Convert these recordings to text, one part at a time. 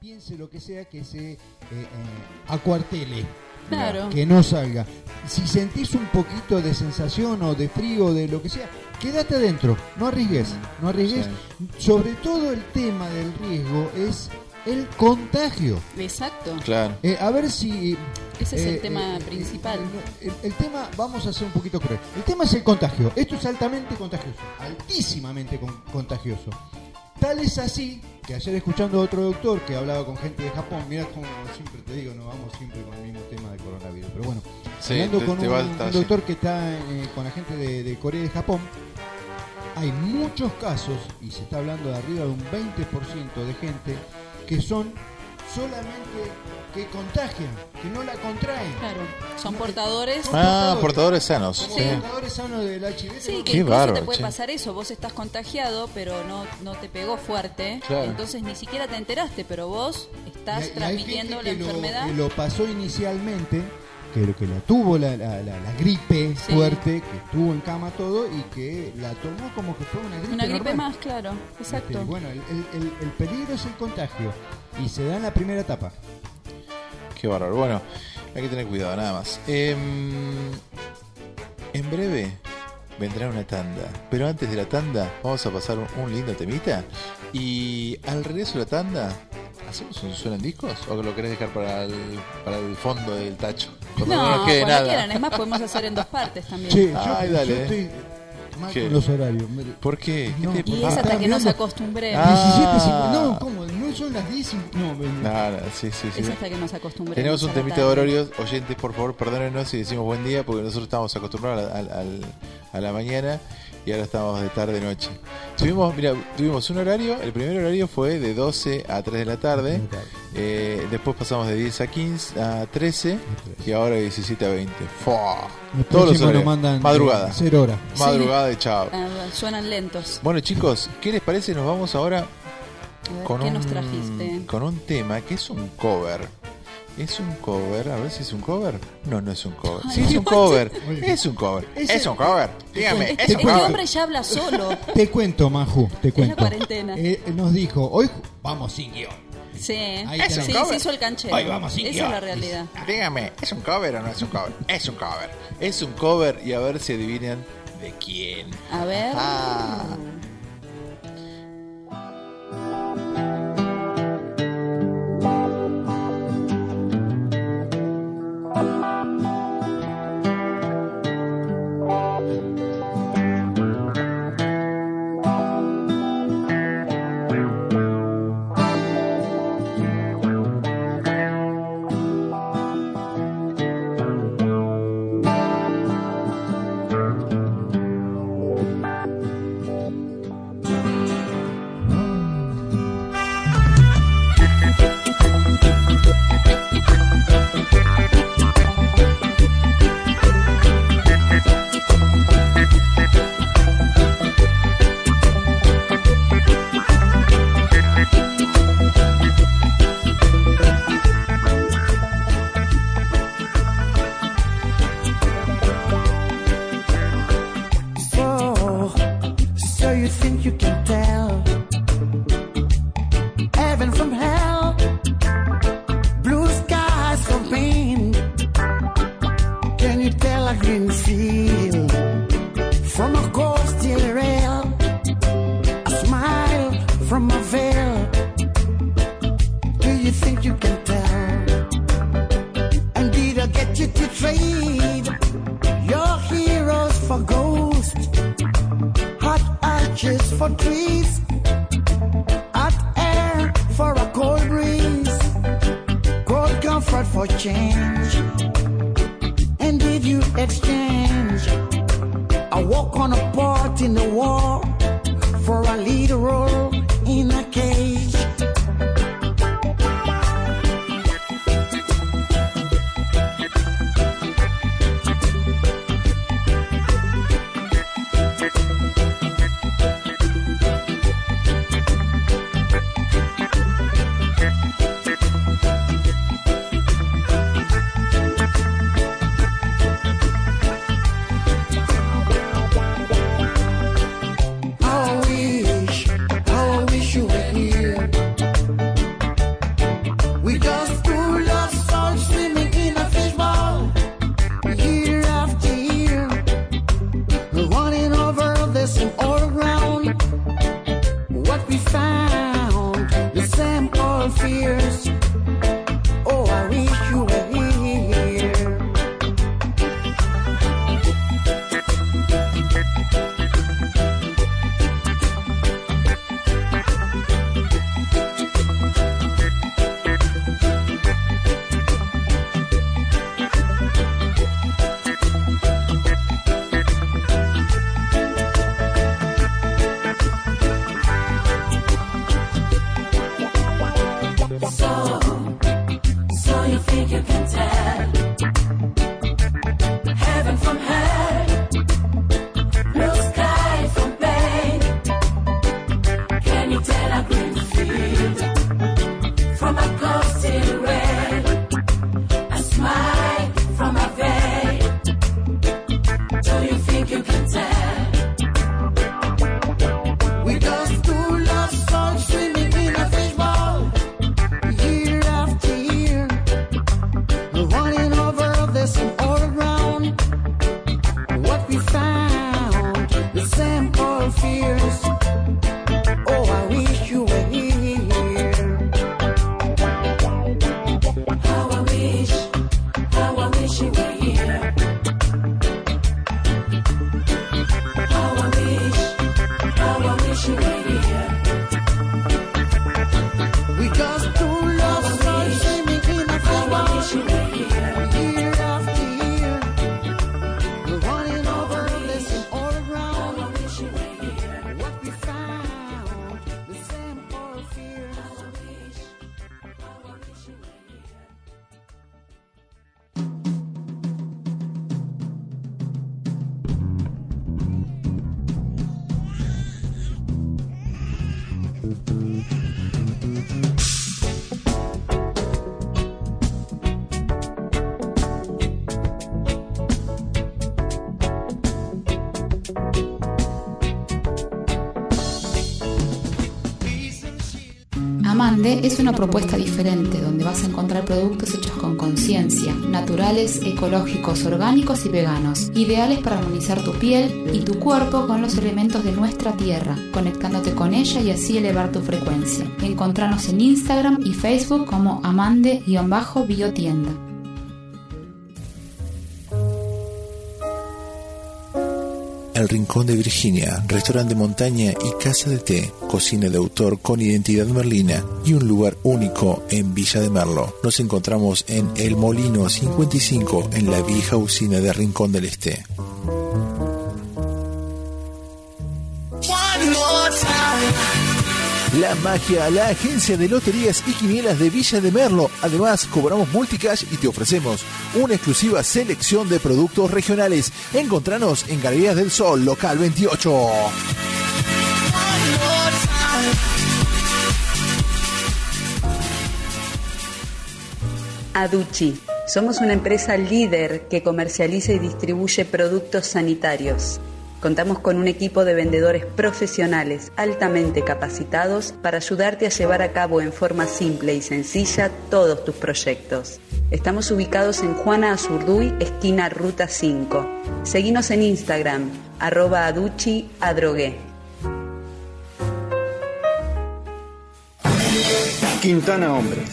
piense lo que sea que se eh, eh, acuartele. Claro. Que no salga. Si sentís un poquito de sensación o de frío o de lo que sea, quédate adentro, no arriesgues, no arriesgues. Sobre todo el tema del riesgo es el contagio. Exacto. Claro. Eh, a ver si... Ese es eh, el tema eh, principal. El, el tema, vamos a ser un poquito cruel. El tema es el contagio. Esto es altamente contagioso, altísimamente con- contagioso. Tal es así que ayer escuchando a otro doctor que hablaba con gente de Japón, mira como siempre te digo, no vamos siempre con el mismo tema del coronavirus, pero bueno, Sí, hablando te- con te un, doctor que está eh, con la gente de, de Corea y de Japón, hay muchos casos, y se está hablando de arriba de un 20% de gente, que son solamente que contagian, que no la contraen. Claro. Son portadores. Ah, portadores sanos. Como Sí. portadores sanos del HIV. Sí, que Qué incluso bárbaro, te puede che. pasar eso. Vos estás contagiado, pero no, no te pegó fuerte. Claro. Entonces ni siquiera te enteraste, pero vos estás Y hay- y hay transmitiendo gente la que lo- enfermedad. que lo pasó inicialmente, que lo que la tuvo la, la- la- la gripe Sí. fuerte, que estuvo en cama todo y que la tomó como que fue una gripe. Una gripe normal. más, claro. Este, Exacto. bueno, el, el- el- el peligro es el contagio y se da en la primera etapa. Qué bárbaro. Bueno, hay que tener cuidado, nada más. Em, en breve vendrá una tanda. Pero antes de la tanda, vamos a pasar un, un lindo temita. Y al regreso de la tanda, ¿hacemos un suena en discos? ¿O lo querés dejar para el, para el fondo del tacho? Cuando no, No, nos quede cuando nada. quieran. Es más, podemos hacer en dos partes también. Yo, Ay, yo dale. estoy mal ¿Qué? con los horarios. ¿Por qué? ¿Qué No. te Y Ah, es hasta estaba que nos acostumbremos. Ah. 17.50. No, ¿cómo? No son las 10. y- No, ven- Nada, sí, sí, sí. Es hasta que nos acostumbremos. Tenemos un a la temita de tarde. horarios. Oyentes, por favor, perdónenos si decimos buen día, porque nosotros estamos acostumbrados al- al- a la mañana y ahora estamos de tarde-noche. Tuvimos, mira, tuvimos un horario. El primer horario fue de 12 a 3 de la tarde. eh, después pasamos de 10 a 15 a 13 y ahora de 17 a 20. ¡Fua! El Todos los próximo horarios. nos mandan Madrugada. 0 horas. Sí. Madrugada de chao. Ah, suenan lentos. Bueno, chicos, ¿qué les parece? Nos vamos ahora ver, con ¿Qué un, nos trajiste? con un tema que es un cover. Es un cover, a ver si es un cover. No, no es un cover. Ay, Sí, es un cover. Oye. Es un cover. Es un cover. Dígame, Este, es un este cover. hombre ya habla solo. Te cuento, Maju, te la cuento. cuarentena. Eh, nos dijo, hoy vamos sin guion. Sí, Ahí sí, está. se hizo el canchero. Ahí vamos, sin Esa guion. es la realidad. Dígame, ¿es un cover o no es un cover? Es un cover. Es un cover y a ver si adivinan de quién. A ver. Ah. So, es una propuesta diferente donde vas a encontrar productos hechos con conciencia, naturales, ecológicos, orgánicos y veganos, ideales para armonizar tu piel y tu cuerpo con los elementos de nuestra tierra, conectándote con ella y así elevar tu frecuencia. Encontranos en Instagram y Facebook como amande-biotienda. El Rincón de Virginia, restaurante de montaña y casa de té, cocina de autor con identidad merlina y un lugar único en Villa de Merlo. Nos encontramos en El Molino 55 en la vieja usina de Rincón del Este. La Magia, la agencia de loterías y quinielas de Villa de Merlo. Además, cobramos multicash y te ofrecemos una exclusiva selección de productos regionales. Encontranos en Galerías del Sol, local 28. Aduchi. Somos una empresa líder que comercializa y distribuye productos sanitarios. Contamos con un equipo de vendedores profesionales altamente capacitados para ayudarte a llevar a cabo en forma simple y sencilla todos tus proyectos. Estamos ubicados en Juana Azurduy, esquina Ruta 5. Seguinos en Instagram, arroba aduchi adrogué. Quintana Hombres.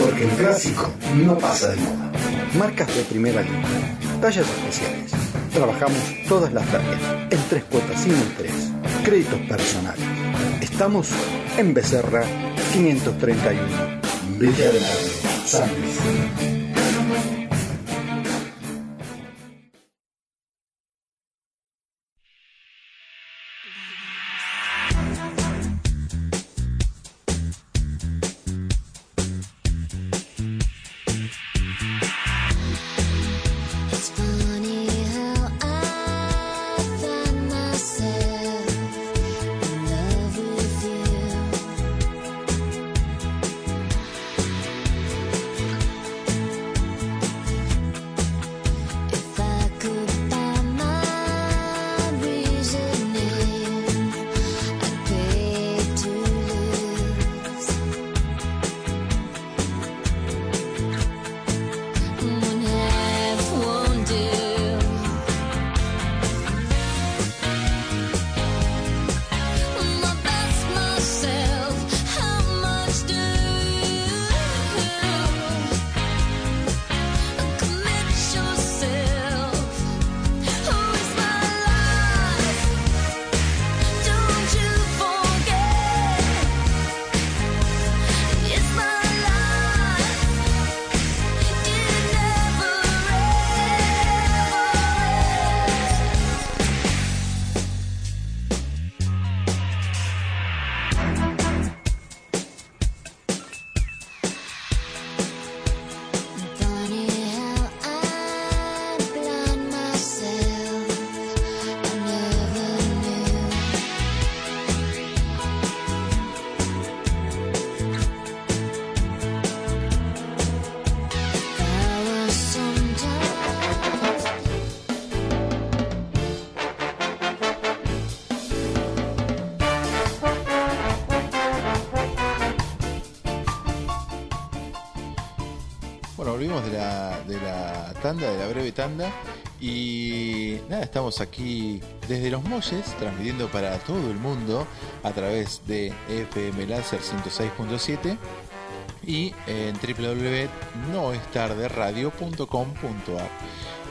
Porque el clásico no pasa de moda. Marcas de primera línea. Tallas especiales. Trabajamos todas las tallas. En tres cuotas sin interés. Créditos personales. Estamos en Becerra 531. Villa de San Luis. Y nada, estamos aquí desde Los Molles, transmitiendo para todo el mundo a través de FM Láser 106.7 y en www.noestarderadio.com.ar.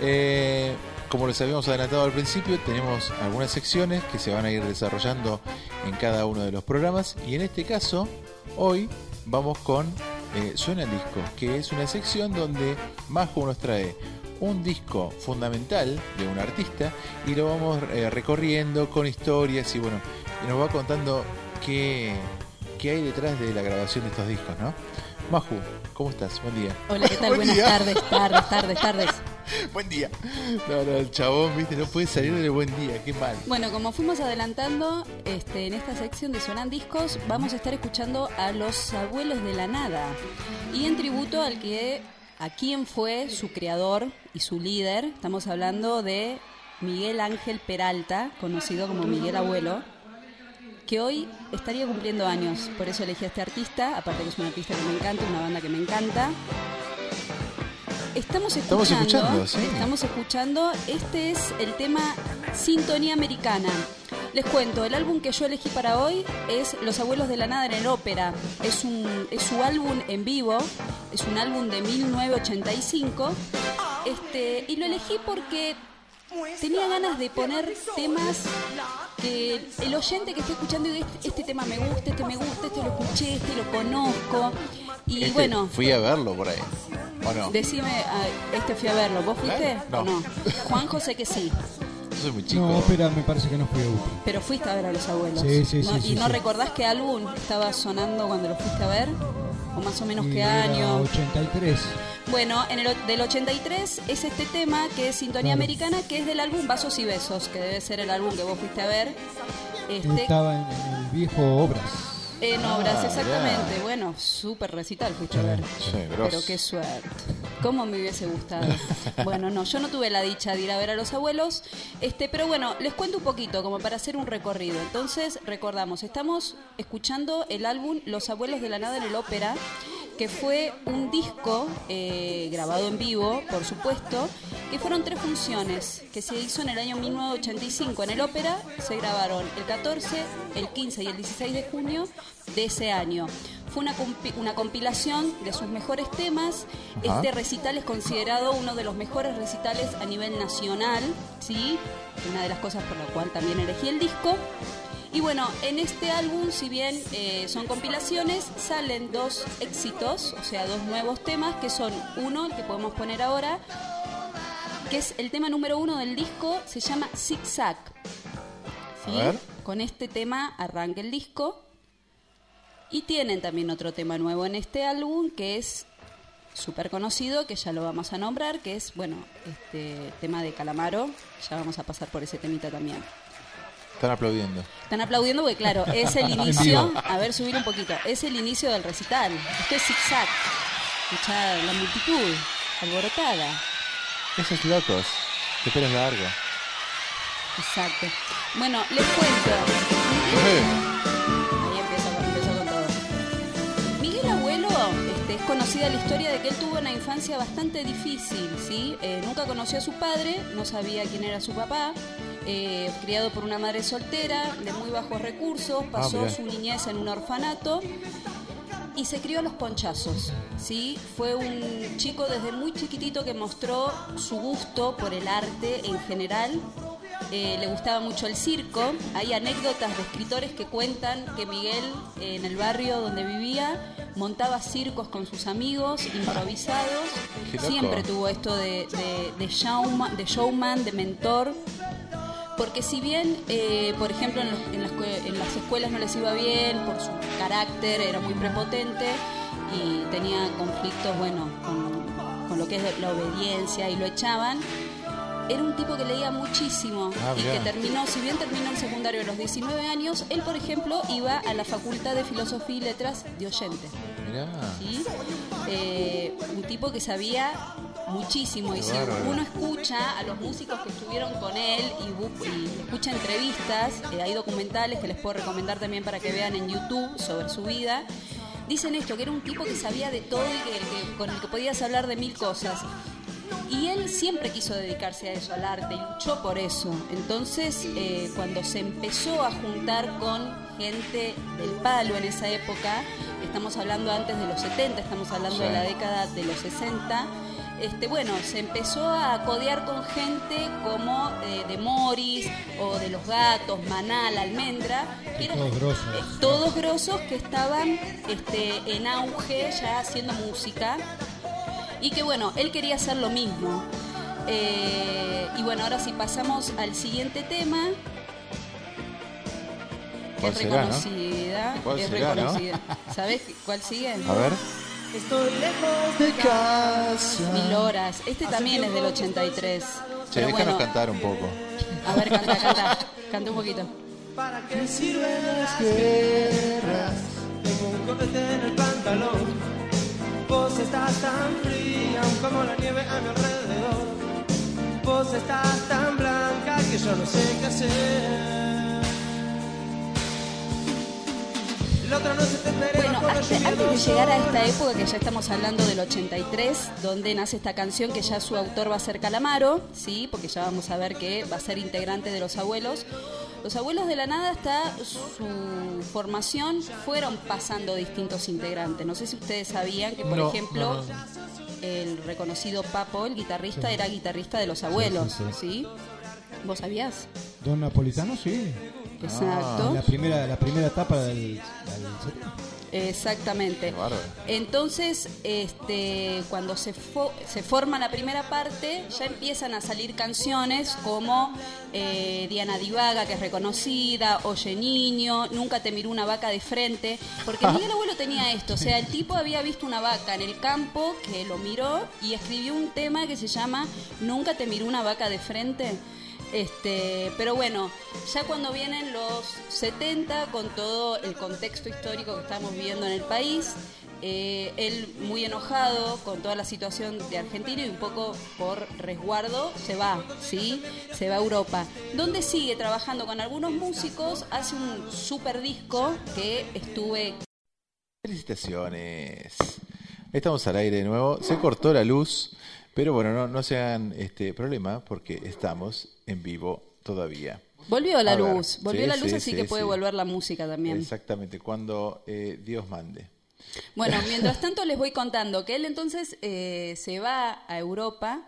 Eh, como les habíamos adelantado al principio, tenemos algunas secciones que se van a ir desarrollando en cada uno de los programas y en este caso, hoy vamos con eh, Suena el Disco, que es una sección donde Majo nos trae un disco fundamental de un artista y lo vamos eh, recorriendo con historias y bueno, y nos va contando qué, qué hay detrás de la grabación de estos discos, ¿no? Maju, ¿cómo estás? Buen día. Hola, ¿qué tal? Buen Buenas día. tardes, tardes, tardes, tardes. Buen día. No, no, el chabón, viste, no puede salir de buen día, qué mal. Bueno, como fuimos adelantando, este, en esta sección de Suenan Discos, vamos a estar escuchando a los abuelos de la nada. Y en tributo al que, a quien fue su creador y su líder, estamos hablando de Miguel Ángel Peralta, conocido como Miguel Abuelo, que hoy estaría cumpliendo años. Por eso elegí a este artista, aparte que es un artista que me encanta, una banda que me encanta. Estamos escuchando, Estamos escuchando, sí. estamos escuchando, este es el tema Sintonía Americana. Les cuento, el álbum que yo elegí para hoy es Los Abuelos de la Nada en el Ópera. Es, un, es su álbum en vivo, es un álbum de 1985. Este, y lo elegí porque tenía ganas de poner temas que el oyente que esté escuchando diga, este, este tema me gusta, este me gusta, este lo escuché, este lo conozco. Y Este, bueno, Fui a verlo por ahí. ¿O no? Decime, ah, este fui a verlo. ¿Vos fuiste No. o no? Juanjo sé que sí, soy muy chico. No, espera, me parece que no fui a UPI. pero fuiste a ver a los abuelos. Sí, sí, ¿No? sí, ¿Y sí, no sí. recordás qué álbum estaba sonando cuando lo fuiste a ver? ¿O más o menos Y qué era año? 83. Bueno, en el o- del 83 es este tema que es Sintonía Claro. Americana, que es del álbum Vasos y Besos, que debe ser el álbum que vos fuiste a ver. Este, Estaba en, en el viejo Obras. En Ah, obras, mirá. exactamente. Bueno, súper recital fuiste a ver. Sí. Pero qué suerte. ¿Cómo me hubiese gustado? Bueno, no, yo no tuve la dicha de ir a ver a los abuelos, este, pero bueno, les cuento un poquito, como para hacer un recorrido. Entonces, recordamos, estamos escuchando el álbum Los Abuelos de la Nada en el Ópera, que fue un disco eh, grabado en vivo, por supuesto, que fueron tres funciones que se hizo en el año 1985. En el ópera se grabaron el 14, el 15 y el 16 de junio de ese año. Fue una, una compilación de sus mejores temas. Ajá. Este recital es considerado uno de los mejores recitales a nivel nacional, ¿sí? Una de las cosas por la cual también elegí el disco. Y bueno, en este álbum, si bien eh, son compilaciones, salen dos éxitos, o sea, dos nuevos temas, que son uno, el que podemos poner ahora, que es el tema número uno del disco, se llama Zig Zag. ¿Sí? Con este tema arranca el disco. Y tienen también otro tema nuevo en este álbum, que es súper conocido, que ya lo vamos a nombrar, que es, bueno, este tema de Calamaro. Ya vamos a pasar por ese temita también. Están aplaudiendo. Están aplaudiendo porque, claro, es el inicio. A ver, subir un poquito. Es el inicio del recital. Esto es zigzag. Escuchar la multitud alborotada. Esos locos, de pelos largos. Exacto. Bueno, les cuento. Conocida la historia de que él tuvo una infancia bastante difícil, ¿sí? Eh, nunca conoció a su padre, no sabía quién era su papá. eh, criado por una madre soltera, de muy bajos recursos, pasó mirá. su niñez en un orfanato y se crió a los ponchazos, ¿sí? Fue un chico desde muy chiquitito que mostró su gusto por el arte en general. Eh, le gustaba mucho el circo. Hay anécdotas de escritores que cuentan que Miguel, eh, en el barrio donde vivía, montaba circos con sus amigos, improvisados. Siempre tuvo esto de, de- de showman, de showman, de mentor. Porque si bien, eh, por ejemplo, en, los- en las, en las escuelas no les iba bien por su carácter, era muy prepotente y tenía conflictos, bueno, con, con lo que es la obediencia y lo echaban, era un tipo que leía muchísimo Ah, y que terminó, si bien terminó el secundario a los 19 años, él, por ejemplo, iba a la Facultad de Filosofía y Letras de Oyente. ¿sí? Eh, un tipo que sabía muchísimo y si uno escucha a los músicos que estuvieron con él y, escucha entrevistas, eh, hay documentales que les puedo recomendar también para que vean en YouTube sobre su vida. dicen esto, que era un tipo que sabía de todo y que, que- con el que podías hablar de mil cosas. Y él siempre quiso dedicarse a eso, al arte, y luchó por eso. Entonces, eh, cuando se empezó a juntar con gente del palo en esa época, estamos hablando antes de los 70, estamos hablando de la década de los 60, este, bueno, se empezó a codear con gente como eh, de Morris o de Los Gatos, Maná, La Almendra, que eran Todos grosos. eh, todos grosos que estaban este, en auge ya haciendo música y que bueno, él quería hacer lo mismo. Eh, y bueno, ahora sí pasamos al siguiente tema. ¿Cuál es será, no? reconocida. ¿Cuál es será, no? reconocida. ¿Sabes cuál sigue? A ver. Estoy lejos de casa. Mil horas. Este también es del 83. Che, Pero déjanos bueno, cantar un poco. a ver, canta, canta. Canta un poquito. ¿Para qué sirven las guerras? Tengo un copete en el pantalón. Vos estás tan fría como la nieve a mi alrededor. Vos estás tan blanca que yo no sé qué hacer. Bueno, hasta- antes de llegar a esta época, que ya estamos hablando del 83, donde nace esta canción, que ya su autor va a ser Calamaro, ¿sí? Porque ya vamos a ver que va a ser integrante de Los Abuelos. Los Abuelos de la Nada, hasta su formación, fueron pasando distintos integrantes. No sé si ustedes sabían que, por No, ejemplo, no, no. el reconocido Papo, el guitarrista, era guitarrista de Los Abuelos, sí, ¿sí? sí. ¿Vos sabías? Don Napolitano, sí. Exacto. La primera, la primera etapa del, del 70. Exactamente. Entonces, este, cuando se, fo- se forma la primera parte, ya empiezan a salir canciones como eh, Diana Divaga, que es reconocida, Oye Niño, Nunca te miró una vaca de frente, porque Miguel Abuelo tenía esto, o sea, el tipo había visto una vaca en el campo que lo miró y escribió un tema que se llama Nunca te miró una vaca de frente. Este, pero bueno, ya cuando vienen los 70, con todo el contexto histórico que estamos viviendo en el país, eh, él muy enojado con toda la situación de Argentina y un poco por resguardo se va, ¿sí? Se va a Europa, donde sigue trabajando con algunos músicos, hace un super disco que estuve Felicitaciones. Estamos al aire de nuevo. Se cortó la luz, pero bueno, no, no se hagan este problema porque estamos en vivo todavía. Volvió la luz, volvió sí, la luz, sí, así sí, que puede volver la música también. Exactamente, cuando eh, Dios mande. Bueno, mientras tanto les voy contando que él entonces eh, se va a Europa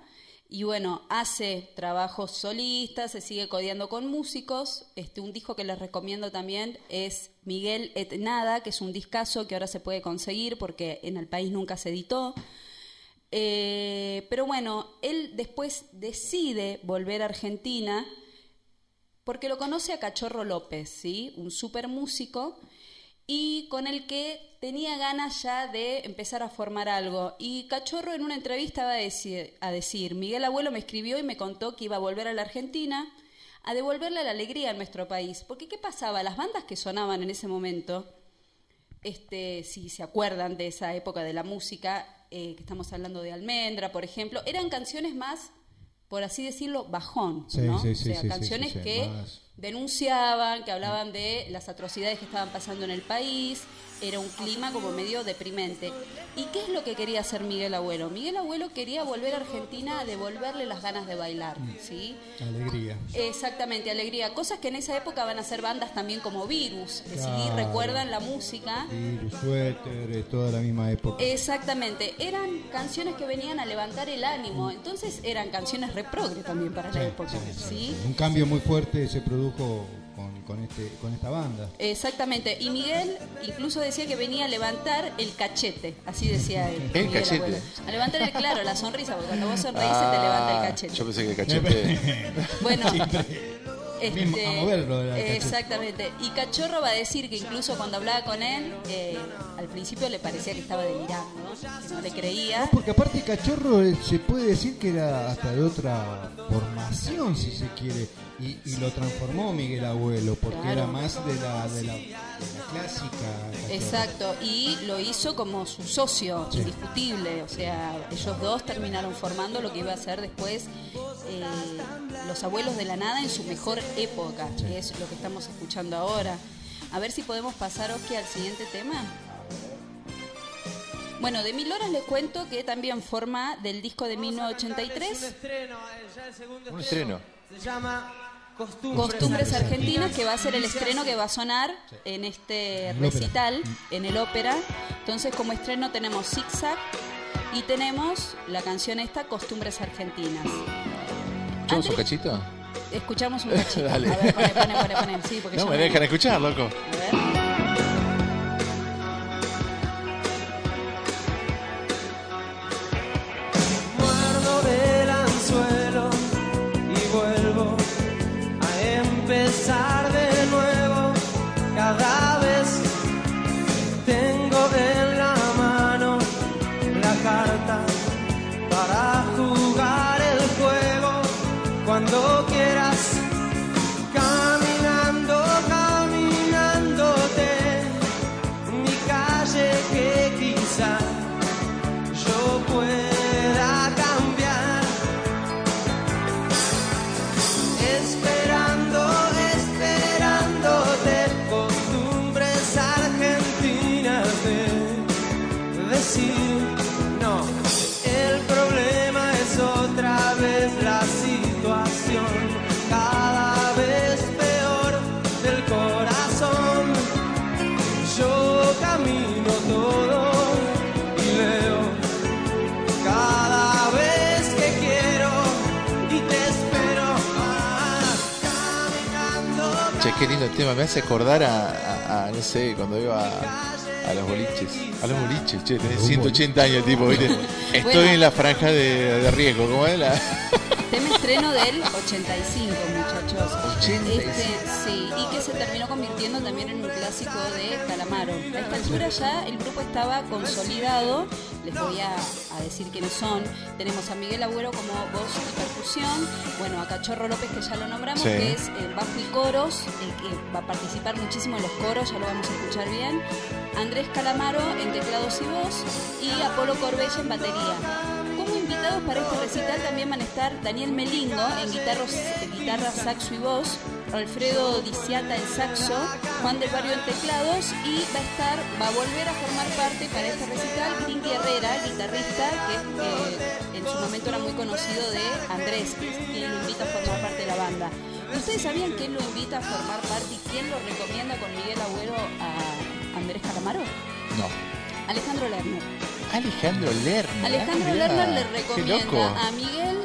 y bueno, hace trabajos solistas, se sigue codeando con músicos. Este, un disco que les recomiendo también es Miguel et Nada, que es un discazo que ahora se puede conseguir porque en el país nunca se editó. Eh, pero bueno, él después decide volver a Argentina porque lo conoce a Cachorro López, ¿sí? Un super músico y con el que tenía ganas ya de empezar a formar algo. Y Cachorro en una entrevista va a decir, a decir, Miguel Abuelo me escribió y me contó que iba a volver a la Argentina a devolverle la alegría a nuestro país. Porque ¿qué pasaba? Las bandas que sonaban en ese momento, este, si se acuerdan de esa época de la música, eh, que estamos hablando de Almendra, por ejemplo, eran canciones más, por así decirlo, bajón, Sí, ¿no? sí, o sea, sí, canciones que más. denunciaban, que hablaban de las atrocidades que estaban pasando en el país, era un clima como medio deprimente. ¿Y qué es lo que quería hacer Miguel Abuelo? Miguel Abuelo quería volver a Argentina a devolverle las ganas de bailar, ¿sí? Alegría. Exactamente, alegría. Cosas que en esa época van a ser bandas también como Virus, que si Claro. recuerdan la música. Virus, suéter, toda la misma época. Exactamente, eran canciones que venían a levantar el ánimo, entonces eran canciones reprogre también para la época, ¿sí? Un cambio muy fuerte se produjo con, este, con esta banda. Exactamente, y Miguel incluso decía que venía a levantar el cachete, así decía él. ¿El Miguel cachete? Abuelo. A levantar el claro, la sonrisa, porque cuando vos sonreís se te levanta el Ah, cachete. Yo pensé que el cachete. Bueno, Mismo, a moverlo cachete. exactamente. Y Cachorro va a decir que incluso cuando hablaba con él, eh, al principio le parecía que estaba delirando, que no le creía. No, porque aparte Cachorro eh, se puede decir que era hasta de otra formación, si se quiere, y, y lo transformó Miguel Abuelo, porque Claro. era más de la, de la, de la clásica. Exacto, y lo hizo como su socio, Sí. indiscutible. O sea, ellos dos terminaron formando lo que iba a ser después eh, Los Abuelos de la Nada en su mejor época, que es lo que estamos escuchando ahora. A ver si podemos pasar, Oski, al siguiente tema. Bueno, de Mil Horas les cuento que también forma del disco de Un 1983, estreno, eh, ya el segundo Un estreno. Se llama Costumbres, Costumbres Argentinas, que va a ser el estreno que va a sonar en este recital, en el ópera. Entonces, como estreno tenemos Zig Zag y tenemos la canción esta, Costumbres Argentinas. ¿Escuchamos un cachito? Escuchamos un cachito. Dale. A ver, pone, pone, pone. Sí, porque No me dejan escuchar, loco. A ver. Tema. Me hace acordar a, a- a, no sé, cuando iba a, a los boliches. A los boliches, che, tenés 180 años el tipo, ¿viste? Estoy Bueno. en la franja de, de riesgo, ¿cómo es la...? Tema estreno del 85, muchachos. 85. Este, sí, y que se terminó convirtiendo también en un clásico de Calamaro. A esta altura ya el grupo estaba consolidado. Les voy a, a decir quiénes son. Tenemos a Miguel Agüero como voz y percusión. Bueno, a Cachorro López, que ya lo nombramos, Sí. que es eh, bajo y coros, el que va a participar muchísimo en los coros, ya lo vamos a escuchar bien. Andrés Calamaro en teclados y voz. Y Apolo Corbella en batería. Invitados para este recital también van a estar Daniel Melingo en guitarros, guitarra, saxo y voz, Alfredo Diciata en saxo, Juan del Barrio en teclados y va a estar, va a volver a formar parte para este recital Grinky Herrera, guitarrista que eh, en su momento era muy conocido de Andrés, que lo invita a formar parte de la banda. ¿Ustedes sabían quién lo invita a formar parte y quién lo recomienda con Miguel Agüero a Andrés Calamaro? No. Alejandro Lerner. Alejandro Lerner. Alejandro Ah, Lerner le recomienda loco. a Miguel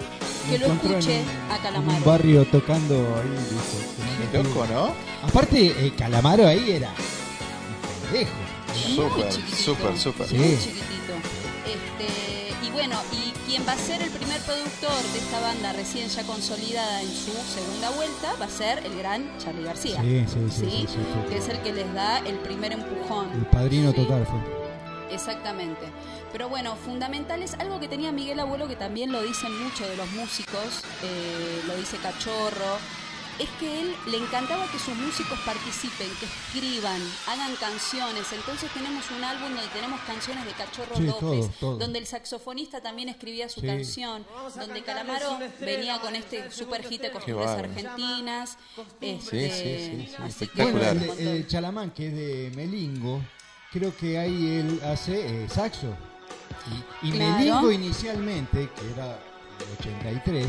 que lo en escuche a En Calamaro. un barrio tocando ahí, dice. Qué loco, ¿no? Aparte, eh, Calamaro ahí era un pendejo. Súper, súper, súper. Sí. Muy chiquitito. Este, y bueno, y quien va a ser el primer productor de esta banda recién ya consolidada en su segunda vuelta va a ser el gran Charlie García. Sí, sí, sí, sí, sí, sí. Que es el que les da el primer empujón. El padrino Sí. total fue. Exactamente. Pero bueno, fundamental es algo que tenía Miguel Abuelo, que también lo dicen muchos de los músicos, eh, lo dice Cachorro, es que él le encantaba que sus músicos participen, que escriban, hagan canciones. Entonces tenemos un álbum donde tenemos canciones de Cachorro Sí, López, todo, todo. donde el saxofonista también escribía su Sí. canción, donde Calamaro venía con este super hit de costumbres argentinas. Sí, Este, sí, sí, sí, Bueno, el, el Chalamán, que es de Melingo, creo que ahí él hace eh, saxo. Y, y Claro. Melingo inicialmente, que era el 83,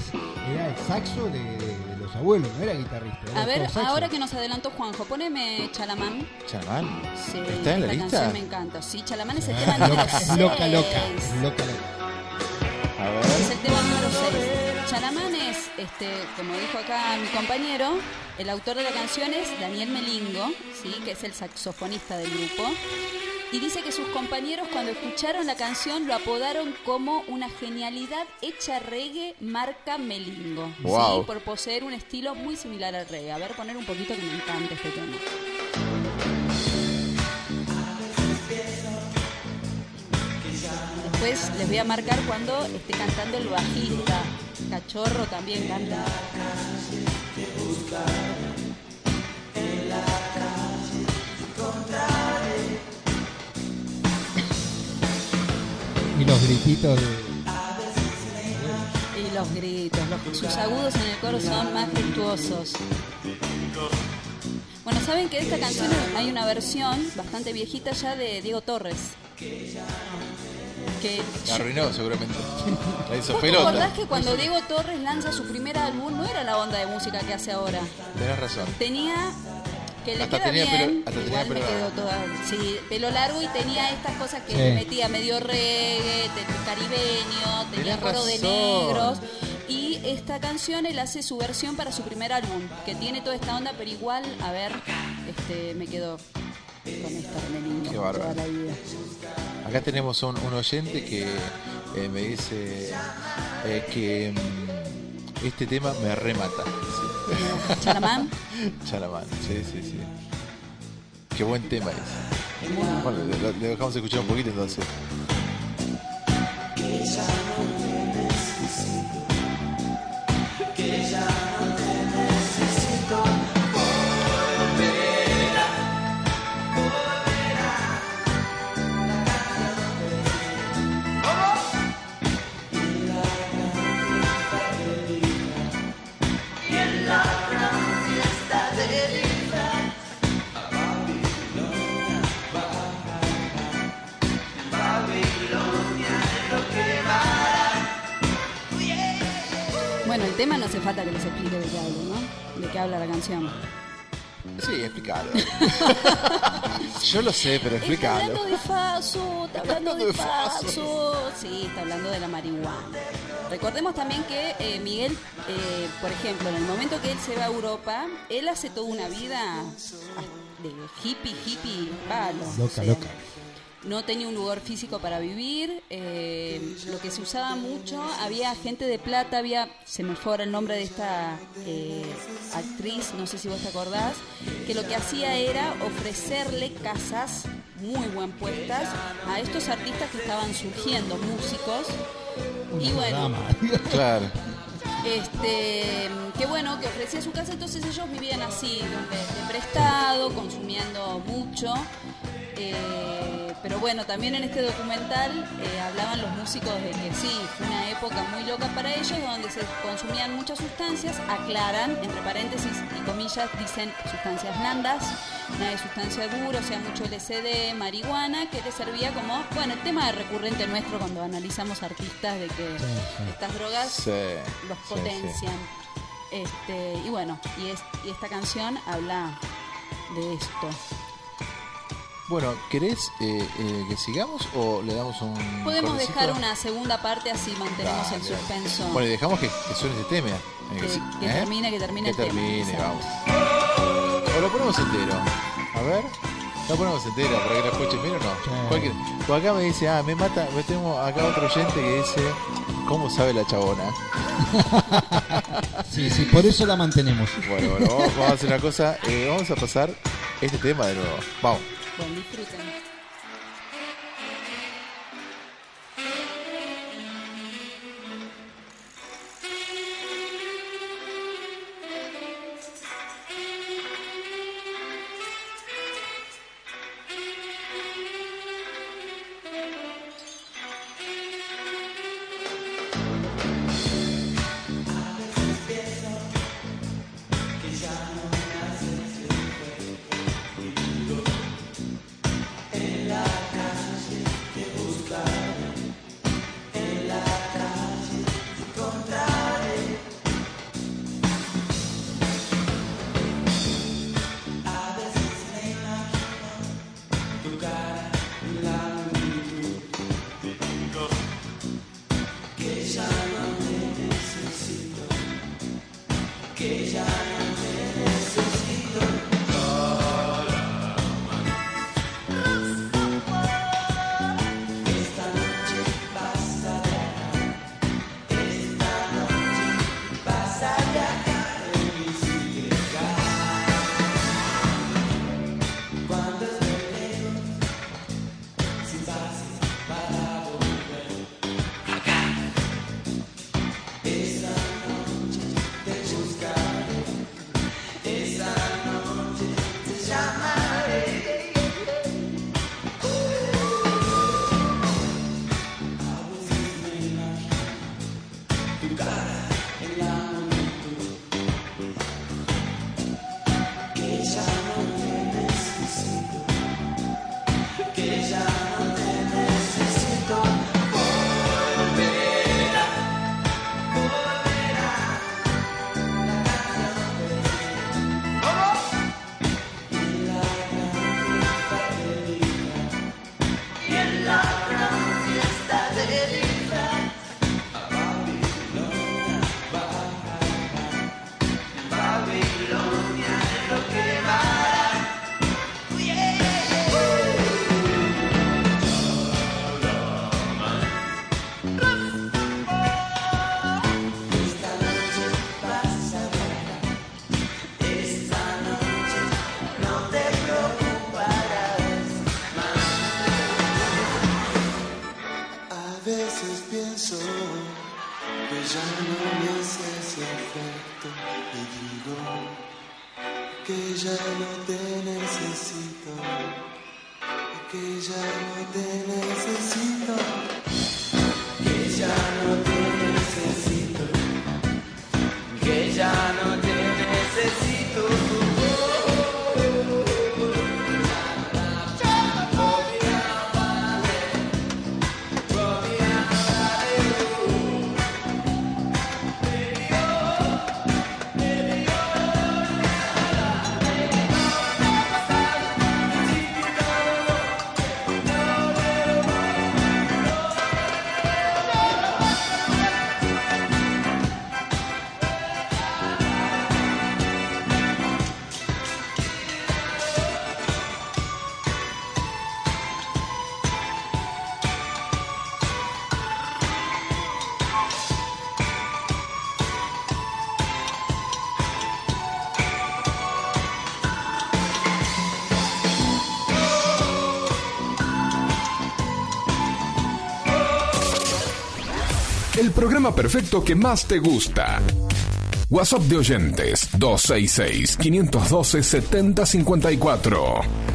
era el saxo de, de los abuelos, no era guitarrista. era A ver, ahora que nos adelantó Juanjo, poneme Chalamán. Chalamán. Sí, ¿Está en la lista? canción me encanta. Sí, Chalamán es el tema Ah, número loca, 6. loca, loca, loca, loca. A Es el tema número 6. Chalamán es, este, como dijo acá mi compañero, el autor de la canción es Daniel Melingo, ¿sí? que es el saxofonista del grupo. Y dice que sus compañeros cuando escucharon la canción lo apodaron como una genialidad hecha reggae marca Melingo. ¿sí? Por poseer un estilo muy similar al reggae. A ver, poner un poquito que me encanta este tema. Después les voy a marcar cuando esté cantando el bajista. Cachorro también canta. Y los grititos de. Y los gritos, los- sus agudos en el coro son majestuosos. Bueno, saben que de esta canción hay una versión bastante viejita ya de Diego Torres. Que La arruinó seguramente. La hizo ¿Vos te pelota. acordás que cuando Diego Torres lanza su primer álbum no era la onda de música que hace ahora? Tenés razón. Tenía que le Hasta queda tenía bien, pelo- hasta igual tenía me pelo quedó toda, sí, pelo largo y tenía estas cosas que Sí. le metía medio reggae, caribeño, tenía coro de negros y esta canción él hace su versión para su primer álbum, que tiene toda esta onda, pero igual, a ver, este me quedo con esta Hermelinda Qué toda bárbaro. la vida. Acá tenemos un, un oyente que eh, me dice eh, que mm, este tema me remata. Sí. Chalamán, Chalamán, sí, sí, sí. Qué buen tema es. Bueno, le, le- le dejamos escuchar un poquito entonces. El tema no hace falta que les explique de qué hablo, ¿no? De qué habla la canción. Sí, explícalo. Yo lo sé, pero Está explícalo. hablando de Faso, está hablando de Faso. Sí, está hablando de la marihuana. Recordemos también que eh, Miguel, eh, por ejemplo, en el momento que él se va a Europa, él hace toda una vida de hippie, hippie, palo. Loca, loca. No tenía un lugar físico para vivir, eh, lo que se usaba mucho, había gente de plata, había, se me fue ahora el nombre de esta eh, actriz, no sé si vos te acordás, que lo que hacía era ofrecerle casas muy buen puestas a estos artistas que estaban surgiendo, músicos, y bueno. Claro. este que bueno que ofrecía su casa entonces ellos vivían así de, de prestado consumiendo mucho eh, pero bueno también en este documental eh, hablaban los músicos de que sí fue una época muy loca para ellos donde se consumían muchas sustancias aclaran entre paréntesis y comillas dicen sustancias blandas nada de sustancia dura o sea mucho LSD marihuana que les servía como bueno el tema recurrente nuestro cuando analizamos artistas de que Sí, sí. estas drogas Sí, los sí, potencian. Este, y bueno, y, es, y esta canción habla de esto. Bueno, ¿querés eh, eh, que sigamos o le damos un. Podemos cortecito? dejar una segunda parte así mantenemos el Dale. suspenso. Bueno, y dejamos que, que suene este tema. eh, Que- que ¿eh? termine, que termine Que el tema, termine, vamos. O lo ponemos entero. A ver. Lo ponemos entero para que lo escuchen bien o no. Sí. Cualquier- O acá me dice, ah, me mata. Me tengo acá otro oyente que dice, ¿cómo sabe la chabona? Sí, sí, por eso la mantenemos. Bueno, bueno, vamos, vamos a hacer una cosa. eh, vamos a pasar este tema de nuevo. Vamos. Bueno, disfruten. programa perfecto que más te gusta. WhatsApp de oyentes 266 512 7054.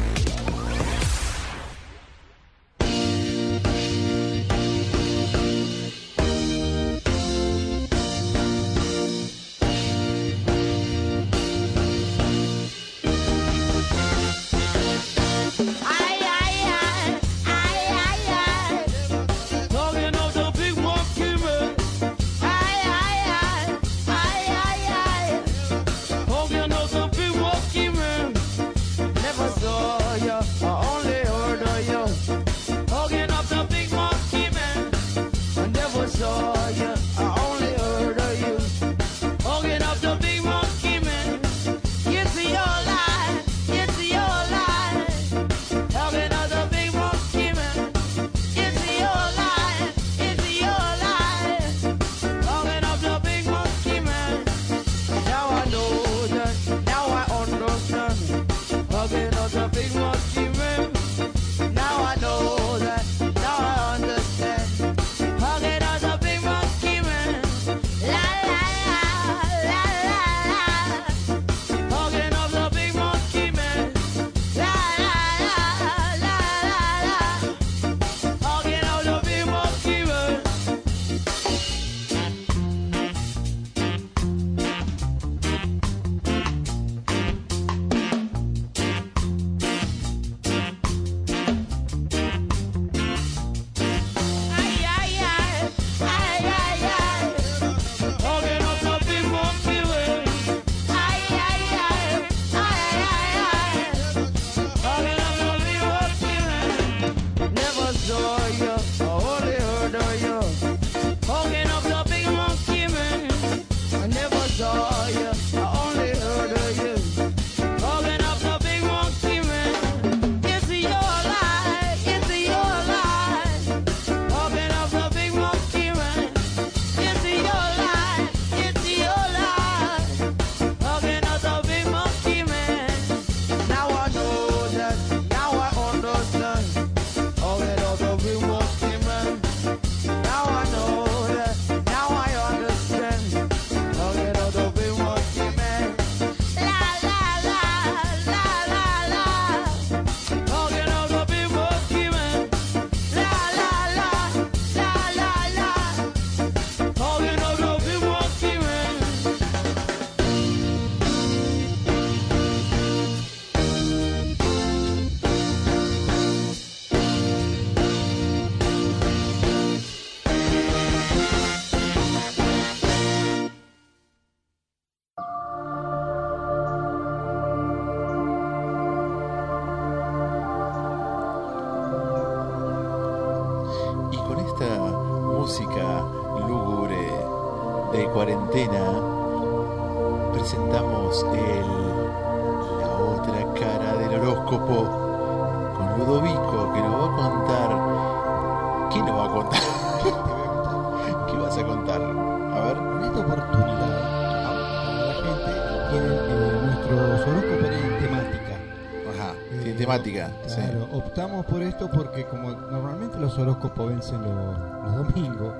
Esto porque como normalmente los horóscopos vencen los, los domingos,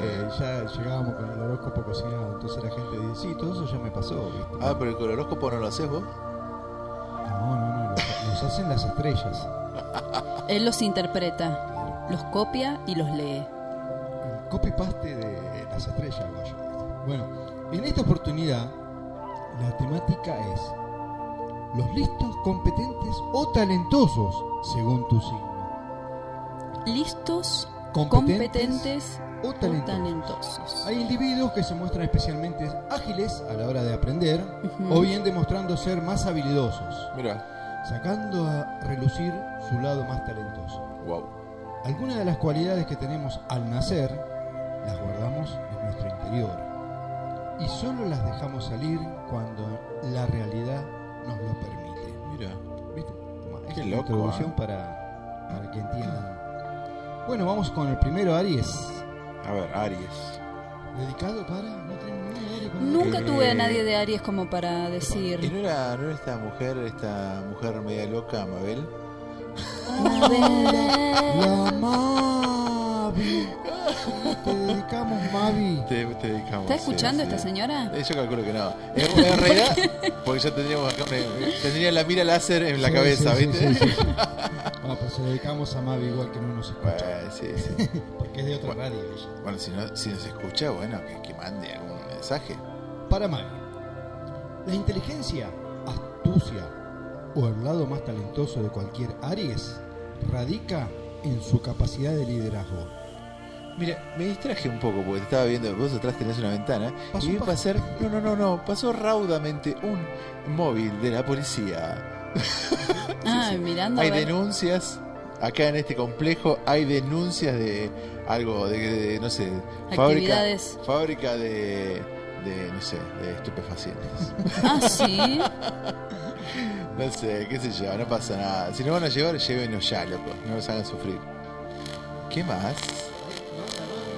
eh, ya llegábamos con el horóscopo cocinado, entonces la gente dice, sí, todo eso ya me pasó, ¿viste? Ah, pero el horóscopo no lo haces vos. No, no, no, los, los hacen las estrellas. Él los interpreta, los copia y los lee. El copy-paste de las estrellas. Bueno, en esta oportunidad, la temática es los listos, competentes o talentosos, según tu signo. Listos, Competentes competentes, o o talentosos. talentosos. Hay individuos que se muestran especialmente ágiles a la hora de aprender o bien demostrando ser más habilidosos, Mira, sacando a relucir su lado más talentoso. wow. Algunas de las cualidades que tenemos al nacer las guardamos en nuestro interior y solo las dejamos salir cuando la realidad nos lo permite. Mira, ¿Viste? Toma, Qué es la loco, introducción ¿eh? para, para que entiendan. Bueno, vamos con el primero, Aries. a ver, Aries. ¿Dedicado para? ¿No tenemos ningún Aries con Nunca Eh, tuve a nadie de Aries como para ¿Y decir. no era, no era esta mujer, esta mujer media loca, Mabel? La Mavi. Te dedicamos, Mavi. Te, te dedicamos. ¿Está sí, escuchando sí. esta señora? Eh, Yo calculo que no. En, en realidad, porque ya tendríamos acá tendría la mira láser en la Sí, cabeza, sí, sí, ¿viste? sí, sí, sí. Bueno, pues se dedicamos a Mavi igual que no nos escucha. Bueno, sí, sí. Porque es de otra Bueno. radio ella. Bueno, si, no, si nos escucha, bueno, que, que mande algún mensaje. Para Mavi. La inteligencia, astucia o el lado más talentoso de cualquier Aries radica en su capacidad de liderazgo. Mira, me distraje un poco porque te estaba viendo, vos atrás tenés una ventana Pasó y vi pasar, no, no, no, no, pasó raudamente un móvil de la policía. Ah, mirando a Hay denuncias, acá en este complejo hay denuncias de algo, de, de, no sé, fábrica, fábrica de, de, no sé, de estupefacientes. Ah, sí. no sé, qué sé yo, no pasa nada. Si no van a llevar, llévenos ya, loco, no nos hagan sufrir. ¿Qué más?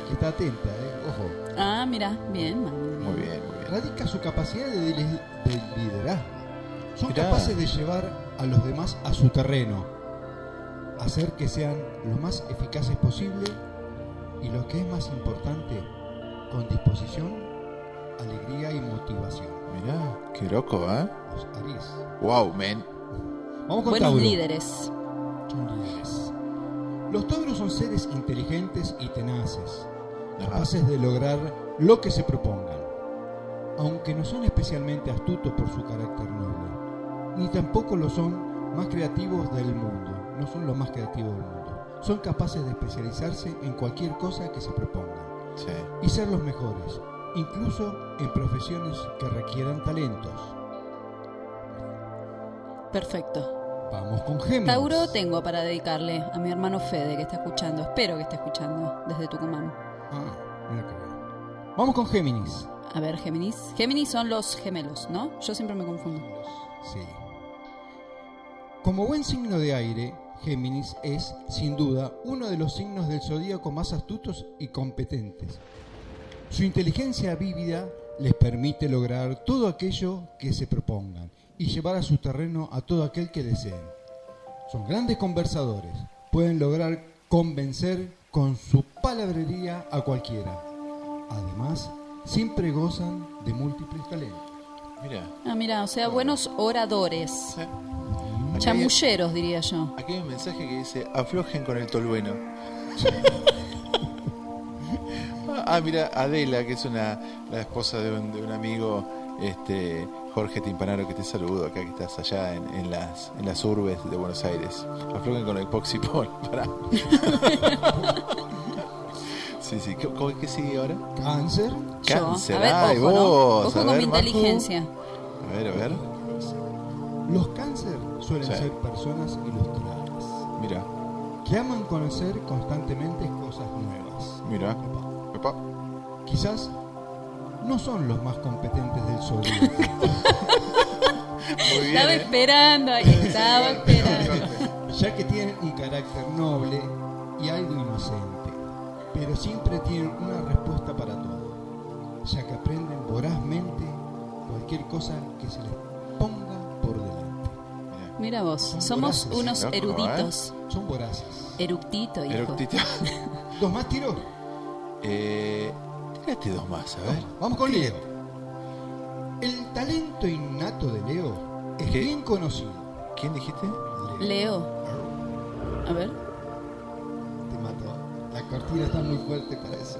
Que está atenta, ¿eh? Ojo. Ah, mira, bien, Mami, bien. Muy bien, muy bien. Radica su capacidad de, li- de liderazgo. Son Mirá. capaces de llevar a los demás a su terreno, hacer que sean lo más eficaces posible y lo que es más importante, con disposición, alegría y motivación. Mirá, qué loco, ¿eh? Los Aries. Wow, man. Vamos con Buenos Tauro. líderes. Son líderes. Los Tauros son seres inteligentes y tenaces. Capaces de lograr lo que se propongan, aunque no son especialmente astutos por su carácter noble, ni tampoco lo son más creativos del mundo, no son los más creativos del mundo. Son capaces de especializarse en cualquier cosa que se propongan Sí. y ser los mejores, incluso en profesiones que requieran talentos. Perfecto. Vamos con Géminis. Tauro tengo para dedicarle a mi hermano Fede que está escuchando. Espero que esté escuchando desde Tucumán. Ah. Vamos con Géminis. A ver, Géminis. Géminis son los gemelos, ¿no? Yo siempre me confundo. Sí. Como buen signo de aire, Géminis es, sin duda, uno de los signos del zodíaco más astutos y competentes. Su inteligencia vívida les permite lograr todo aquello que se propongan y llevar a su terreno a todo aquel que deseen. Son grandes conversadores, pueden lograr convencer con su palabrería a cualquiera. Además, siempre gozan de múltiples talentos. Mira. Ah, mira, o sea, buenos oradores. Sí. Hay, Chamulleros, diría yo. aquí hay un mensaje que dice, aflojen con el tolueno. ah, mira, Adela, que es una la esposa de un, de un amigo, este Jorge Timpanaro, que te saludo acá, que estás allá en, en las, en las urbes de Buenos Aires. Aflojen con el Poxipol. Pará. sí, sí. ¿Qué, qué sigue ahora? Cáncer, Cáncer. Yo. A ver, Ay, ojo, ¿no? vos, Ojo a con ver, mi inteligencia. A ver, a ver. Los cáncer suelen Sí. ser personas ilustradas, Mira, que aman conocer constantemente cosas nuevas. mira. Epa. Quizás no son los más competentes del zodíaco, Muy bien. Estaba ¿eh? esperando, ahí estaba esperando. ya que tienen un carácter noble y algo inocente, pero siempre tienen una respuesta para todo, ya que aprenden vorazmente cualquier cosa que se les ponga por delante. Mira. Vos, Son somos voraces. unos Loco, eruditos. Son voraces. Eructito, hijo. Eructito. ¿Dos más tiro? eh, tírate dos más, a ver. Vamos con Leo. El talento innato de Leo es ¿Qué? bien conocido. ¿Quién dijiste? Leo. A ver, Te mato. La cortina está muy fuerte para eso.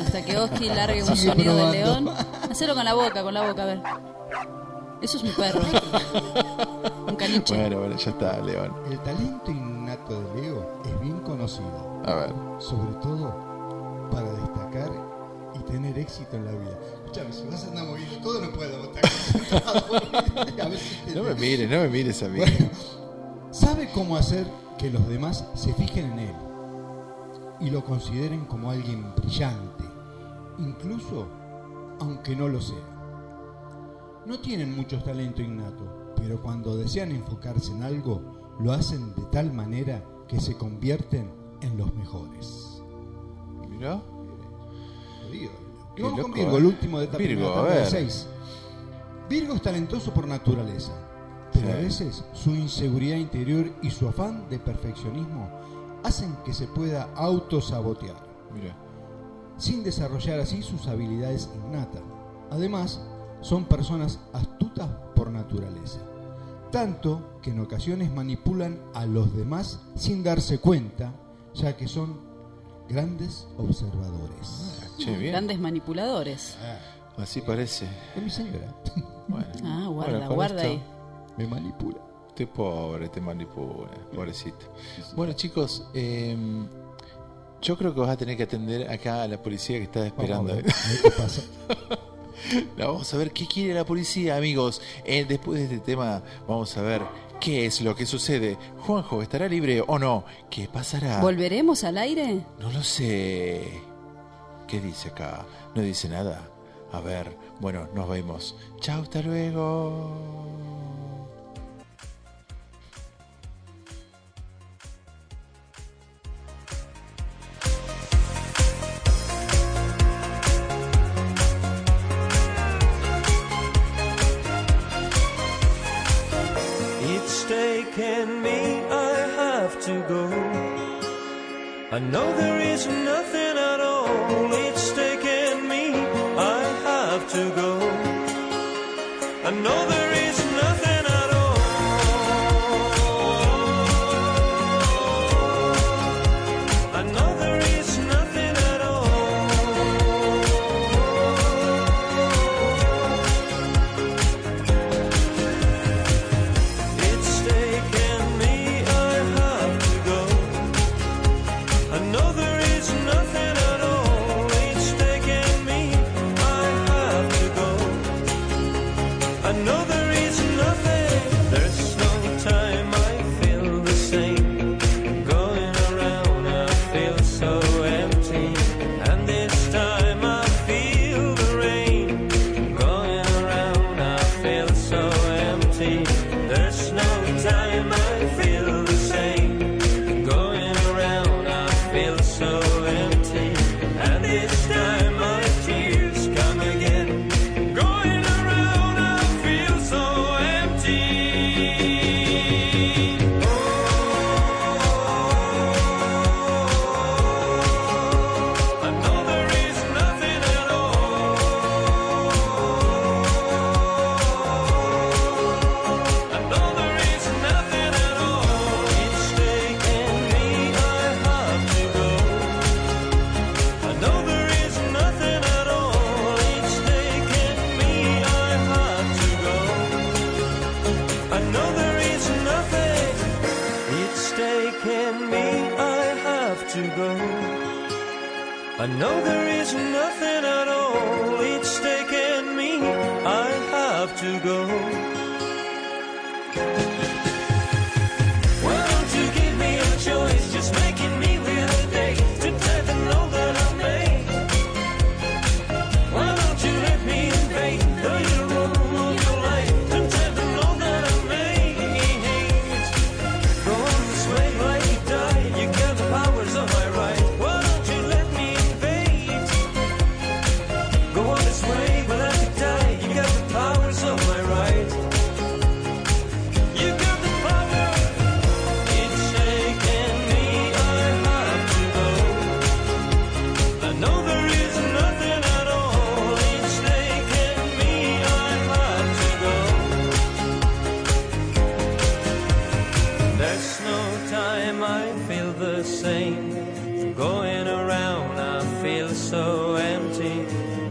hasta que Oski largue un Sigue sonido de león. Hacelo con la boca, con la boca, a ver. Eso es mi perro. Un caniche. Bueno, bueno, ya está, León. El talento innato de Leo es bien conocido, A ver. sobre todo para destacar tener éxito en la vida. Escuchame, si vas a andar moviendo todo, no puedo estar concentrado. A ver si No me mires, no me mires a mí. Bueno, sabe cómo hacer que los demás se fijen en él y lo consideren como alguien brillante, incluso aunque no lo sea. No tienen mucho talento innato, pero cuando desean enfocarse en algo, lo hacen de tal manera que se convierten en los mejores. Mirá. Jodido. Qué vamos con Virgo, eh. el último de esta Virgo, primera de seis. Virgo es talentoso por naturaleza, pero Sí. a veces su inseguridad interior y su afán de perfeccionismo hacen que se pueda autosabotear, Mira. sin desarrollar así sus habilidades innatas. Además, son personas astutas por naturaleza, tanto que en ocasiones manipulan a los demás sin darse cuenta, ya que son grandes observadores. Che, bien. Grandes manipuladores. Así parece. Es mi señora. Bueno. Ah, guarda, Bueno, guarda esto- ahí. Me manipula. Te pobre, te manipula, pobrecito. Bueno, chicos, eh, yo creo que vas a tener que atender acá a la policía que está esperando. Vamos a ver, a ver qué pasa. La vamos a ver qué quiere la policía, amigos. Eh, después de este tema, vamos a ver qué es lo que sucede. Juanjo, ¿estará libre o no? ¿Qué pasará? ¿Volveremos al aire? No lo sé. ¿Qué dice acá? No dice nada. A ver, bueno, nos vemos. Chao, hasta luego. Taken me, I have to go. I know there is nothing at all. It's taken me, I have to go. I know there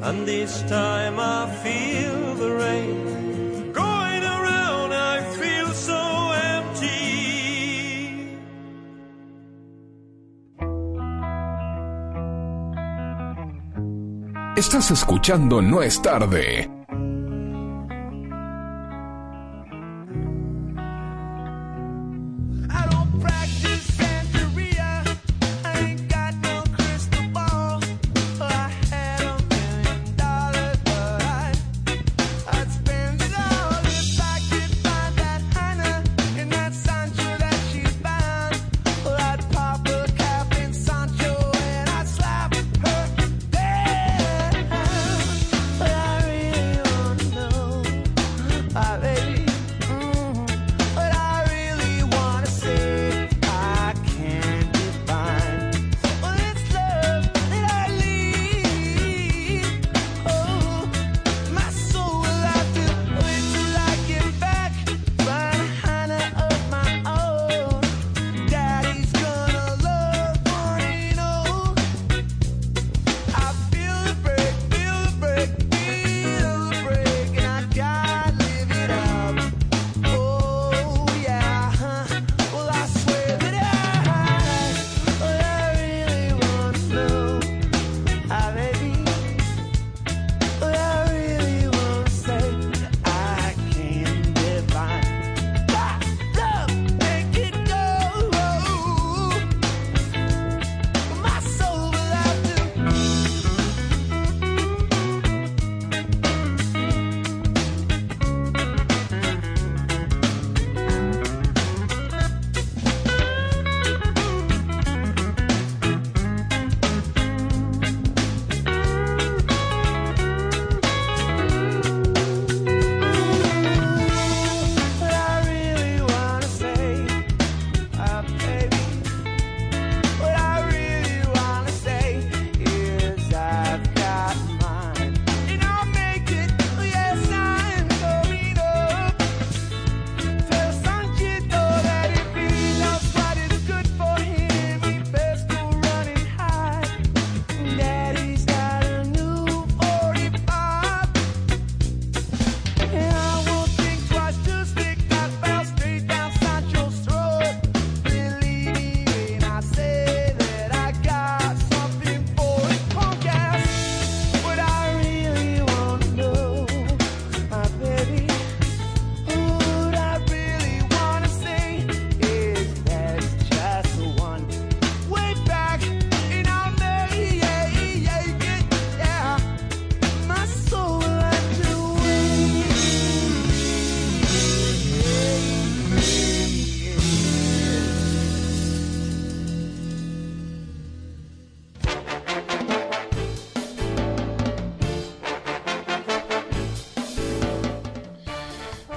And this time I feel the rain going around. I feel so empty. Estás escuchando No es tarde.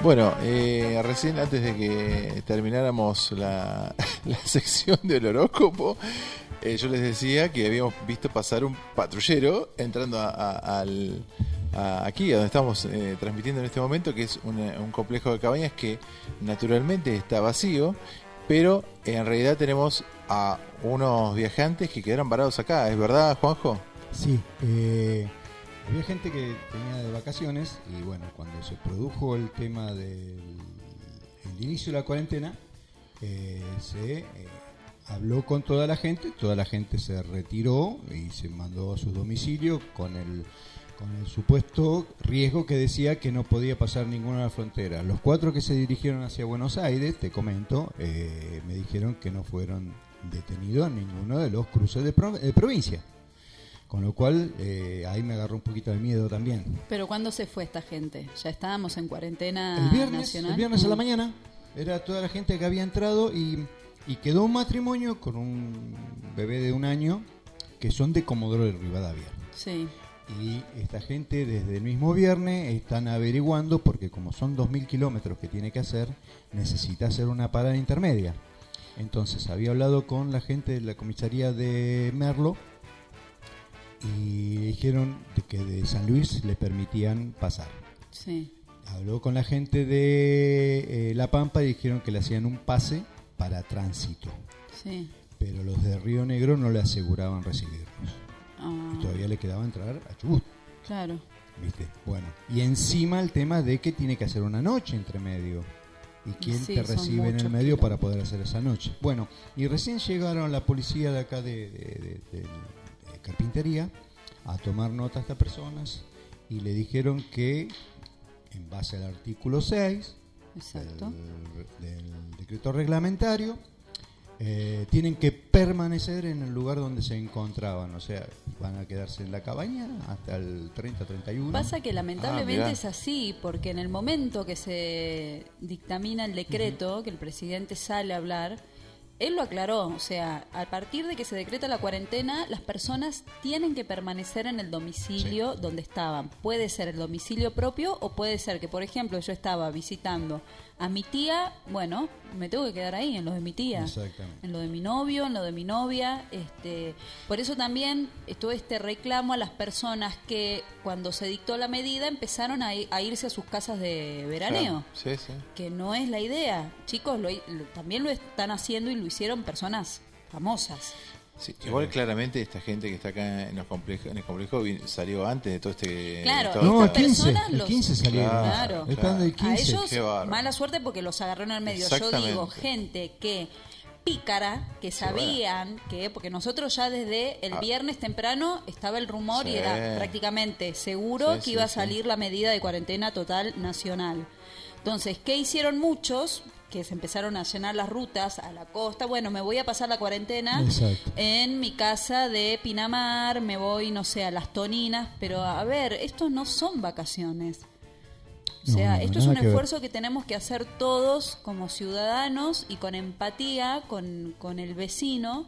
Bueno, eh, recién antes de que termináramos la, sección del horóscopo, eh, yo les decía que habíamos visto pasar un patrullero entrando a- al, a- aquí, a donde estamos eh, transmitiendo en este momento, que es un complejo de cabañas que naturalmente está vacío, pero en realidad tenemos a unos viajantes que quedaron varados acá, ¿es verdad, Juanjo? Sí, eh, gente que tenía de vacaciones y bueno, cuando se produjo el tema del el inicio de la cuarentena, eh, se eh, habló con toda la gente, toda la gente se retiró y se mandó a sus domicilios con el, con el supuesto riesgo que decía que no podía pasar ninguna de las fronteras. Los cuatro que se dirigieron hacia Buenos Aires, te comento, eh, me dijeron que no fueron detenidos en ninguno de los cruces de, pro- de provincia. Con lo cual, eh, ahí me agarró un poquito de miedo también. Pero ¿cuándo se fue esta gente? ¿Ya estábamos en cuarentena El viernes, nacional? el viernes a la Mm. mañana, era toda la gente que había entrado y, y quedó un matrimonio con un bebé de un año que son de Comodoro de Rivadavia. Sí. Y esta gente desde el mismo viernes están averiguando, porque como son 2.000 kilómetros que tiene que hacer, necesita hacer una parada intermedia. Entonces había hablado con la gente de la comisaría de Merlo y dijeron que de San Luis le permitían pasar. Sí. Habló con la gente de eh, La Pampa y dijeron que le hacían un pase para tránsito. Sí. Pero los de Río Negro no le aseguraban recibirlos. Ah. Y todavía le quedaba entrar a Chubut. Claro. ¿Viste? Bueno, y encima el tema de que tiene que hacer una noche entre medio. ¿Y quién Sí, te recibe en el medio para poder hacer esa noche? Bueno, y recién llegaron la policía de acá de- de- de carpintería a tomar nota a estas personas y le dijeron que en base al artículo 6 Exacto. del, del decreto reglamentario eh, tienen que permanecer en el lugar donde se encontraban, o sea, van a quedarse en la cabaña hasta el 30-31. Pasa que lamentablemente Ah, es así, porque en el momento que se dictamina el decreto, que el presidente sale a hablar, él lo aclaró, o sea, a partir de que se decreta la cuarentena, las personas tienen que permanecer en el domicilio donde estaban. Puede ser el domicilio propio o puede ser que, por ejemplo, yo estaba visitando a mi tía, bueno, me tengo que quedar ahí, en lo de mi tía Exactamente. en lo de mi novio, en lo de mi novia. Este, por eso también todo este reclamo a las personas que cuando se dictó la medida empezaron a, irse a sus casas de veraneo. Sí, sí. Que no es la idea. Chicos, lo lo- también lo están haciendo y lo hicieron personas famosas. Sí, igual claramente esta gente que está acá en, los complejos, en el complejo salió antes de todo este... Claro, todo No, el esta- 15, personas el los- 15 salieron. Claro. Están del A 15. ellos, mala suerte porque los agarraron al medio. Yo digo, gente que pícara, que sabían que, porque nosotros ya desde el Ah. viernes temprano estaba el rumor y era prácticamente seguro Sí, que sí, iba a sí. salir la medida de cuarentena total nacional. Entonces, ¿qué hicieron muchos? Que se empezaron a llenar las rutas a la costa. Bueno, me voy a pasar la cuarentena Exacto. en mi casa de Pinamar, me voy, no sé, a las Toninas, pero a ver, estos no son vacaciones. O sea, no, esto es un que ver. esfuerzo que tenemos que hacer todos como ciudadanos y con empatía con, con el vecino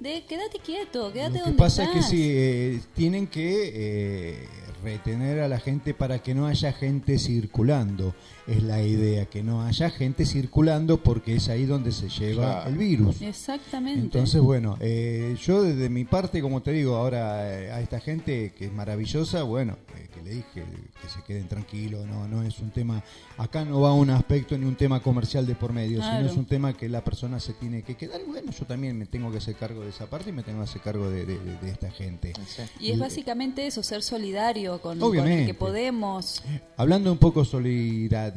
de quédate quieto, quédate Lo que donde pasa estás. es que sí, eh, tienen que eh, retener a la gente para que no haya gente circulando. Es la idea, que no haya gente circulando porque es ahí donde se lleva Claro. el virus. Exactamente. Entonces, bueno, eh, yo desde mi parte, como te digo, ahora eh, a esta gente que es maravillosa, bueno, eh, que le dije que se queden tranquilos, no, no es un tema, acá no va un aspecto ni un tema comercial de por medio, Claro. sino es un tema que la persona se tiene que quedar. Y bueno, yo también me tengo que hacer cargo de esa parte y me tengo que hacer cargo de, de- de- de esta gente. y es básicamente eso, ser solidario con, con el que podemos. Hablando un poco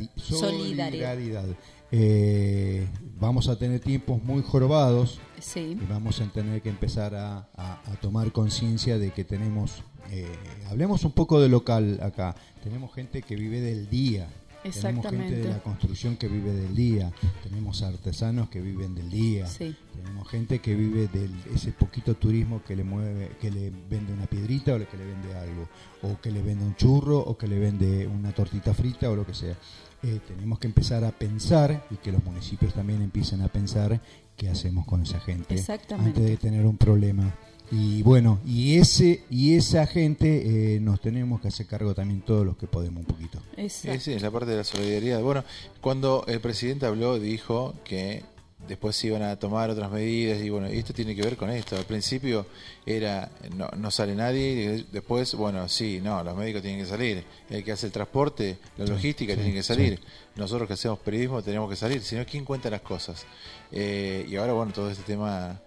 solidari- Solidaridad. solidaridad, eh, vamos a tener tiempos muy jorobados Sí. y vamos a tener que empezar a, a- a tomar conciencia de que tenemos, eh, hablemos un poco de local acá, tenemos gente que vive del día. Tenemos gente de la construcción que vive del día, tenemos artesanos que viven del día, Sí. tenemos gente que vive de ese poquito turismo que le mueve, que le vende una piedrita o que le vende algo, o que le vende un churro o que le vende una tortita frita o lo que sea. Eh, tenemos que empezar a pensar y que los municipios también empiecen a pensar qué hacemos con esa gente antes de tener un problema. Y bueno, y ese y esa gente eh, nos tenemos que hacer cargo también todos los que podemos un poquito. Exacto. Sí, sí, es la parte de la solidaridad. Bueno, cuando el presidente habló, dijo que después se iban a tomar otras medidas y bueno, esto tiene que ver con esto. Al principio era no, no sale nadie, y después, bueno, sí, no, los médicos tienen que salir, el que hace el transporte, la Sí, logística sí, tiene que salir, sí. nosotros que hacemos periodismo tenemos que salir, si no, ¿quién cuenta las cosas? Eh, y ahora, bueno, todo este tema...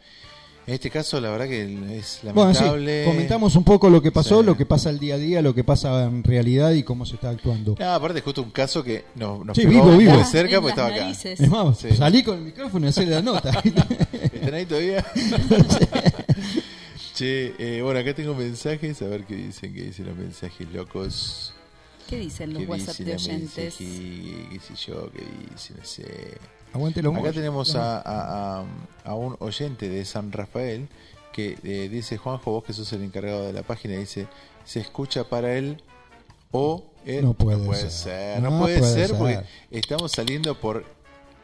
En este caso, la verdad que es Bueno, sí, lamentable. comentamos un poco lo que pasó, Sí. lo que pasa el día a día, lo que pasa en realidad y cómo se está actuando. No, aparte es justo un caso que nos, nos Sí, pegó vivo, vivo. muy cerca porque estaba acá. narices. Es más, Sí. salí con el micrófono y hacerle la nota. ¿Están ahí todavía? che, eh, bueno, acá tengo mensajes, a ver qué dicen, qué dicen los mensajes locos. ¿Qué dicen los ¿Qué WhatsApp dicen de oyentes? mensajes? ¿Qué sé yo? ¿Qué dicen? No sé. Aguante los Acá tenemos a, a- a- a un oyente de San Rafael que eh, dice, Juanjo, vos que sos el encargado de la página, dice, se escucha para él o... él". No puede ser. No, No puede, puede ser, ser. porque estamos saliendo por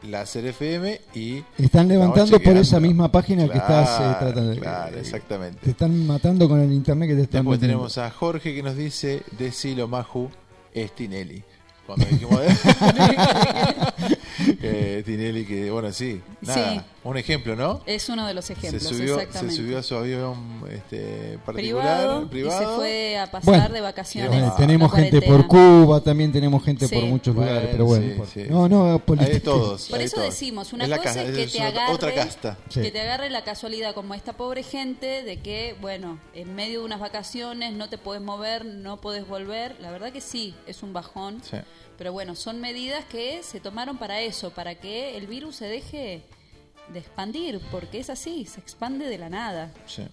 la FM y... Están levantando por esa misma página que estás eh, tratando de... Claro, exactamente. Te están matando con el internet que te están Después metiendo. tenemos a Jorge que nos dice, decilo Maju, es Tinelli. Cuando dijimos eh, Tinelli, que bueno, sí, nada, Sí. un ejemplo, ¿no? Es uno de los ejemplos, se subió, se exactamente. subió a su avión este, particular, privado, privado, y se fue a pasar Bueno, de vacaciones. Bueno, tenemos gente por Cuba, también tenemos gente Sí. por muchos Bueno, lugares, pero bueno. sí, no no, Hay política. de todos. Por hay eso todos. decimos, una Es cosa ca- es que es te agarre, otra casta. Sí. que te agarre la casualidad como esta pobre gente de que, bueno, en medio de unas vacaciones no te puedes mover, no puedes volver. La verdad que sí, es un bajón. Pero bueno, son medidas que se tomaron para eso, para que el virus se deje de expandir, porque es así, se expande de la nada. Sí.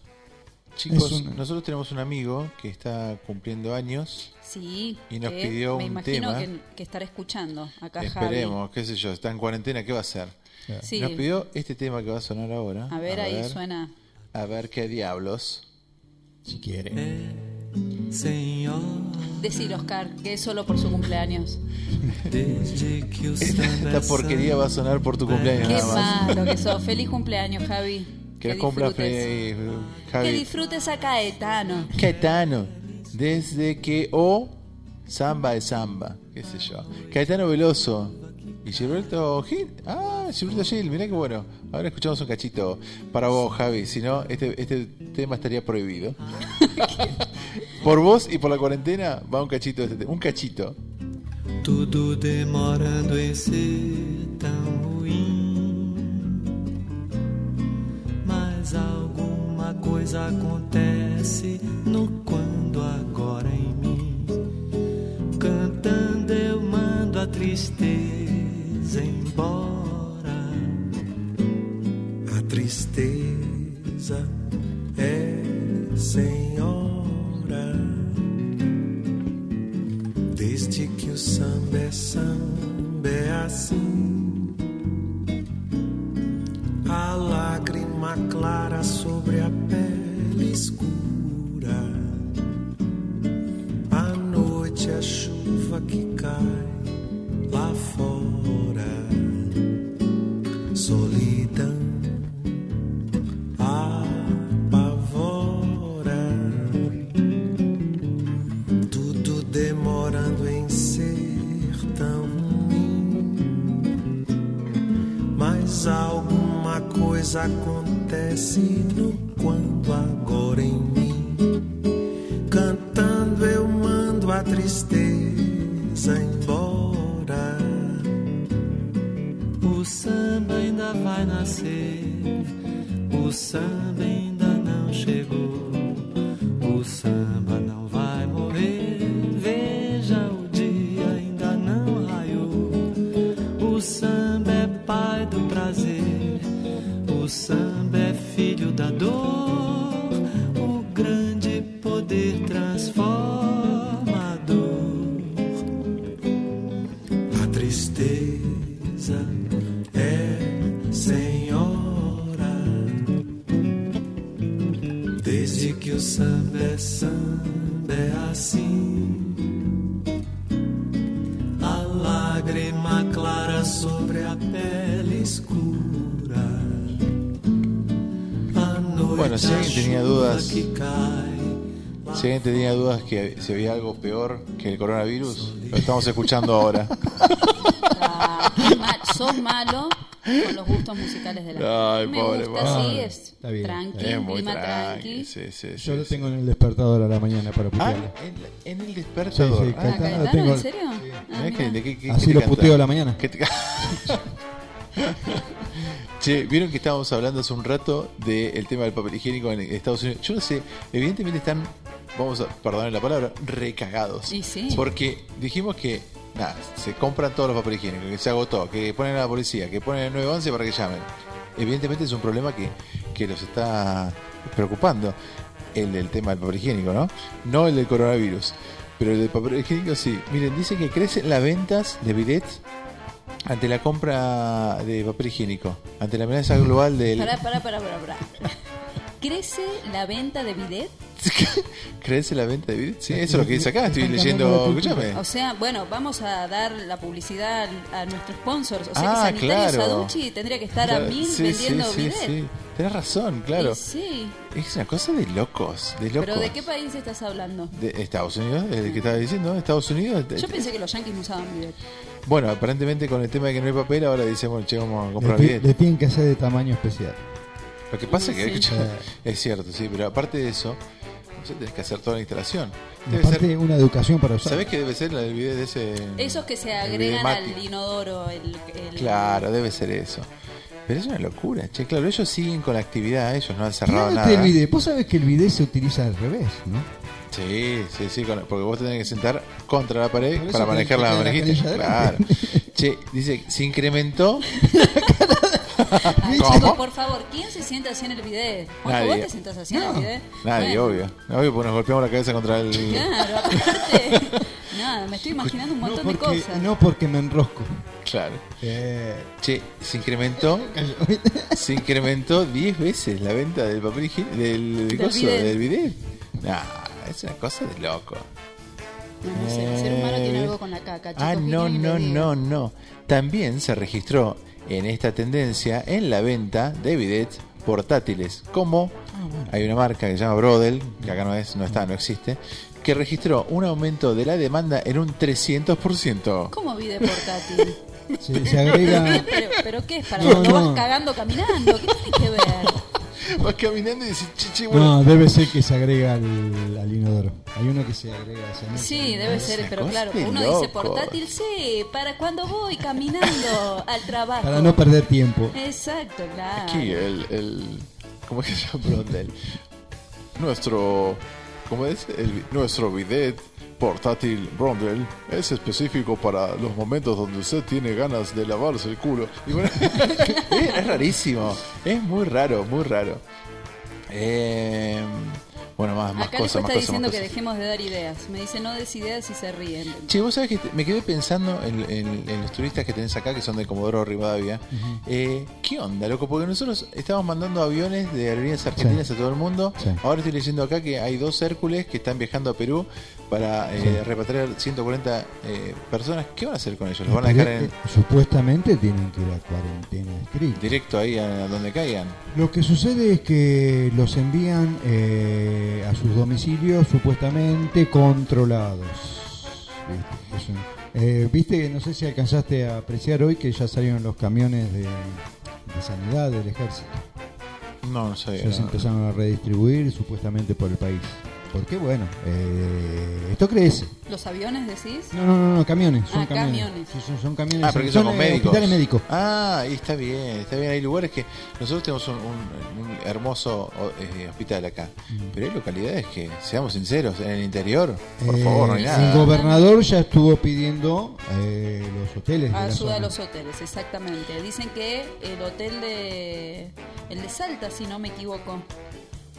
Chicos, un- nosotros tenemos un amigo que está cumpliendo años. Sí, Y nos que pidió me un imagino tema. que, que estará escuchando acá Esperemos, qué sé yo, está en cuarentena, ¿qué va a hacer? Sí. Nos pidió este tema que va a sonar ahora. A ver, ahí suena. A ver qué diablos. Si quiere. Senhor, Decir, Oscar, que es solo por su cumpleaños. que Esta, porquería va a sonar por tu cumpleaños Qué nada más. malo que sos. Feliz cumpleaños, Javi. Que Que compra disfrutes. eh, Que disfrutes a Caetano. Caetano. Desde que o samba es samba, qué sé yo. Caetano Veloso. Y Gilberto Gil. Ah, Gilberto Gil, mirá qué bueno. Ahora escuchamos un cachito para vos, Javi. Si no, este, este tema estaría prohibido. por vos y por la cuarentena va un cachito. Un cachito. tudo demorando em ser tão ruim. Mas alguma coisa acontece no quando agora em mim. Cantando eu mando a tristeza embora. A tristeza é senhora. Desde que o samba é samba é assim. A lágrima clara sobre a pele escura. A noite, a chuva que cai lá fora. Acontece no quando agora em que si había algo peor que el coronavirus, lo estamos escuchando ahora. Ah, mal- sos malo con los gustos musicales de la Ay, gente. Me pobre, gusta, pobre. sí, es Está bien, tranqui, Es muy clima tranqui, tranqui. sí, sí, Yo sí, lo sí. tengo en el despertador a la mañana para Ah, en, en el despertador. Sí, sí, Ah, Caetano Caetano, lo tengo. ¿en serio? Ah, mirá mira. que- de qué- qué- Así qué lo canta. puteo a la mañana. ¿Qué te- Che, vieron que estábamos hablando hace un rato del tema del papel higiénico en Estados Unidos. Yo no sé, evidentemente están, vamos a perdonar la palabra, recagados. Y sí. Porque dijimos que, nada, se compran todos los papeles higiénicos, que se agotó, que ponen a la policía, que ponen el 911 para que llamen. Evidentemente es un problema que, que los está preocupando, el del tema del papel higiénico, ¿no? No el del coronavirus. Pero el del papel higiénico sí. Miren, dice que crecen las ventas de bidets ante la compra de papel higiénico, ante la amenaza global del... Pará, pará, pará, pará, pará. ¿Crece la venta de bidet? ¿Crece la venta de bidet? Sí, eso es lo que dice acá. Estoy leyendo. Escúchame. O sea, bueno, vamos a dar la publicidad al- a nuestros sponsors. O sea Ah, que Sanitario claro. Saduchi tendría que estar a mil sí, vendiendo sí, sí, bidet. sí. Tenés razón, claro. Sí. Es una cosa de locos, de locos. ¿Pero de qué país estás hablando? De Estados Unidos, el que estaba diciendo, Estados Unidos. Yo pensé que los yankees no usaban bidet. Bueno, aparentemente con el tema de que no hay papel, ahora dicen, bueno, che, vamos a Le, comprar ti- bidet. le tienen que hacer de tamaño especial. Lo que pasa es que, Sí. escucha, es cierto, sí, pero aparte de eso, tenés que hacer toda la instalación. Debe aparte, ser, una educación para usar. ¿Sabés qué debe ser la del de ese? Esos que se agregan al inodoro. El, el- Claro, debe ser eso. Pero es una locura, che, claro, ellos siguen con la actividad, ellos no han cerrado nada. el bidet. Vos sabés que el bidet se utiliza al revés, ¿no? Sí, sí, sí, con- porque vos te tenés que sentar contra la pared para manejar la la manejita. Claro. Che, dice, se incrementó. Ay, ¿Cómo? chicos, por favor, ¿quién se sienta así en el bidet? Juanjo, Nadie. ¿vos te sentás así en el bidet? Nadie, Bueno, obvio. Obvio, porque nos golpeamos la cabeza contra el. Claro, aparte. Nada, me estoy imaginando un No montón de porque, cosas. no porque me enrosco. Claro. Eh, Che, se incrementó. se incrementó 10 veces la venta del papel higiénico. Del, Del coso, bidet. del bidet. Nah, es una cosa de loco. No, no sé, el ser humano tiene algo con la caca, chicos. Ah, ¿qué no, no, no, no. También se registró en esta tendencia en la venta de bidets portátiles, como hay una marca que se llama Brodel, que acá no es, no está, no existe, que registró un aumento de la demanda en un 300%. ¿Cómo bidet portátil? se, se agrega. ¿Pero, pero qué es? ¿Para No, cuando no. vas cagando caminando? ¿Qué tiene que ver? Vas caminando y dices, chichi, bueno. No, debe ser que se agrega al, al inodoro. Hay uno que se agrega. se. Sí, debe ser, pero claro, uno dice portátil, sí, para cuando voy caminando al trabajo. Para no perder tiempo. Exacto, claro. Aquí el, el ¿cómo es que se llama? Nuestro, ¿cómo es? El, nuestro bidet portátil Brondel es específico para los momentos donde usted tiene ganas de lavarse el culo. Es, es rarísimo, es muy raro, muy raro. Eh, bueno, más, más Acá cosas, más está diciendo que dejemos de dar ideas. Me dice no des ideas y se ríen. Che, vos sabés que te- me quedé pensando en, en- en los turistas que tenés acá, que son de Comodoro Rivadavia. Eh, ¿Qué onda, loco? Porque nosotros estamos mandando aviones de aerolíneas argentinas Sí. a todo el mundo. Sí. Ahora estoy leyendo acá que hay dos Hércules que están viajando a Perú para eh, Sí. repatriar 140 eh, personas. ¿Qué van a hacer con ellos? ¿Los van a dejar en, eh, Supuestamente tienen que ir a cuarentena estricta. directo ahí a donde caigan? Lo que sucede es que los envían eh, a sus domicilios supuestamente controlados. Viste, eh, viste, no sé si alcanzaste a apreciar hoy que ya salieron los camiones de, de sanidad del ejército. No, no sé. Ya se empezaron a redistribuir supuestamente por el país. Porque bueno, eh, esto crece. ¿Los aviones decís? No, no, no, no, camiones. Son Ah, camiones. camiones. Sí, son, son camiones. Ah, pero que son con eh, médicos. hospitales médicos. Ah, y está bien, está bien. Hay lugares que nosotros tenemos un, un- un hermoso eh, hospital acá, Mm. pero hay localidades que, seamos sinceros, en el interior, por favor, no hay Eh, nada. El gobernador ya estuvo pidiendo eh, los hoteles. de la Ayuda a los hoteles, exactamente. Dicen que el hotel de. El de Salta, si no me equivoco.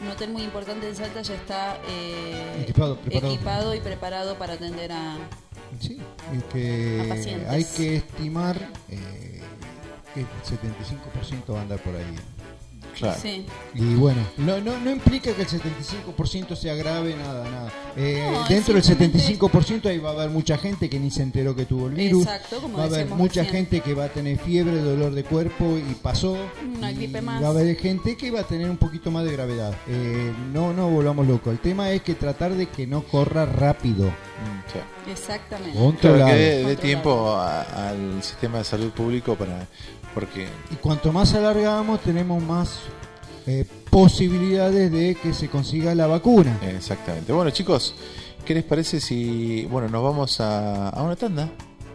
Un hotel muy importante de Salta ya está eh, Equipado, y preparado para atender a. Sí, y que A pacientes. hay que estimar eh, que el 75% va a andar por ahí. Claro. Sí. Y bueno, no, no, no implica que el 75% sea grave, nada, nada. Eh, No, dentro del simplemente- 75% ahí va a haber mucha gente que ni se enteró que tuvo el virus. Exacto, como va a haber mucha recién. gente que va a tener fiebre, dolor de cuerpo y pasó. Una Y gripe más. Va a haber gente que va a tener un poquito más de gravedad. Eh, no, no volvamos locos. El tema es que tratar de que no corra rápido. Mm, sí. Exactamente. Claro, que dé, tiempo a- al sistema de salud público para. Porque. Y cuanto más alargamos, tenemos más eh, posibilidades de que se consiga la vacuna. Exactamente. Bueno, chicos, ¿qué les parece si. Bueno, nos vamos a, a una tanda?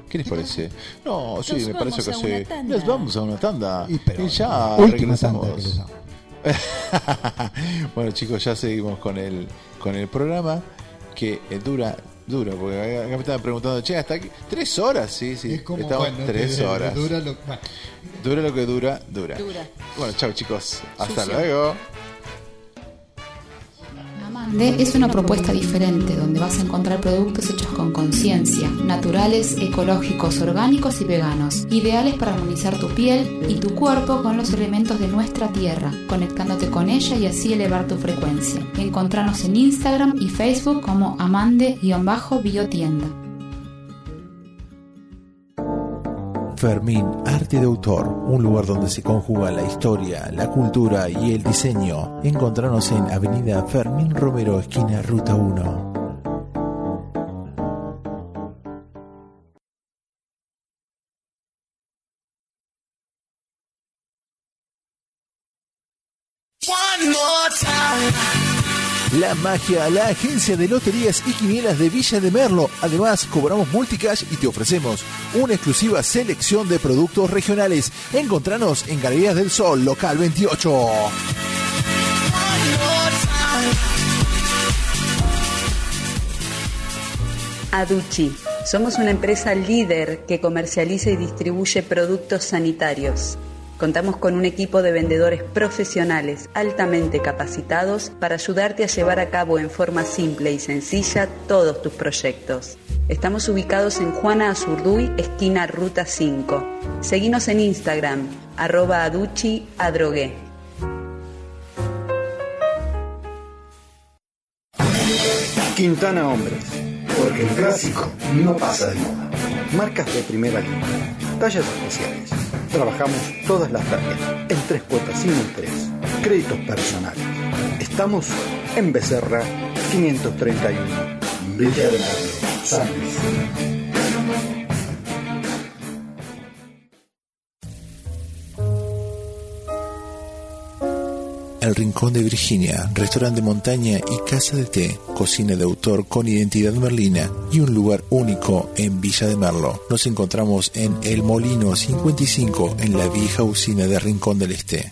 ¿Qué les parece? No, sí, Nos me parece que sí. Nos vamos a una tanda. Y, pero, ya regresamos. les hago. bueno chicos, ya seguimos con el con el programa que eh, dura dura porque acá me estaban preguntando, che, hasta aquí tres horas, sí, sí, Es como, estamos bueno, tres que horas. dura lo- bueno. Dura lo que dura, dura. Dura. Bueno, chao chicos, hasta Sucio. luego. Amande es una propuesta diferente donde vas a encontrar productos hechos con conciencia, naturales, ecológicos, orgánicos y veganos, ideales para armonizar tu piel y tu cuerpo con los elementos de nuestra tierra, conectándote con ella y así elevar tu frecuencia. Encontranos en Instagram y Facebook como amande-biotienda. Fermín, arte de autor, un lugar donde se conjuga la historia, la cultura y el diseño. Encontranos en Avenida Fermín Romero, esquina Ruta 1. La Magia, la agencia de loterías y quinielas de Villa de Merlo. Además, cobramos multicash y te ofrecemos una exclusiva selección de productos regionales. Encontranos en Galerías del Sol, local 28. Aduchi. Somos una empresa líder que comercializa y distribuye productos sanitarios. Contamos con un equipo de vendedores profesionales altamente capacitados para ayudarte a llevar a cabo en forma simple y sencilla todos tus proyectos. Estamos ubicados en Juana Azurduy, esquina Ruta 5. Seguinos en Instagram, arroba aduchi adrogué. Quintana Hombres. Porque el clásico no pasa de moda. Marcas de primera línea. Tallas especiales. Trabajamos todas las tallas. En tres cuotas sin interés. Créditos personales. Estamos en Becerra 531. Villa de San Luis. El Rincón de Virginia, restaurante de montaña y casa de té, cocina de autor con identidad merlina y un lugar único en Villa de Merlo. Nos encontramos en El Molino 55 en la vieja usina de Rincón del Este.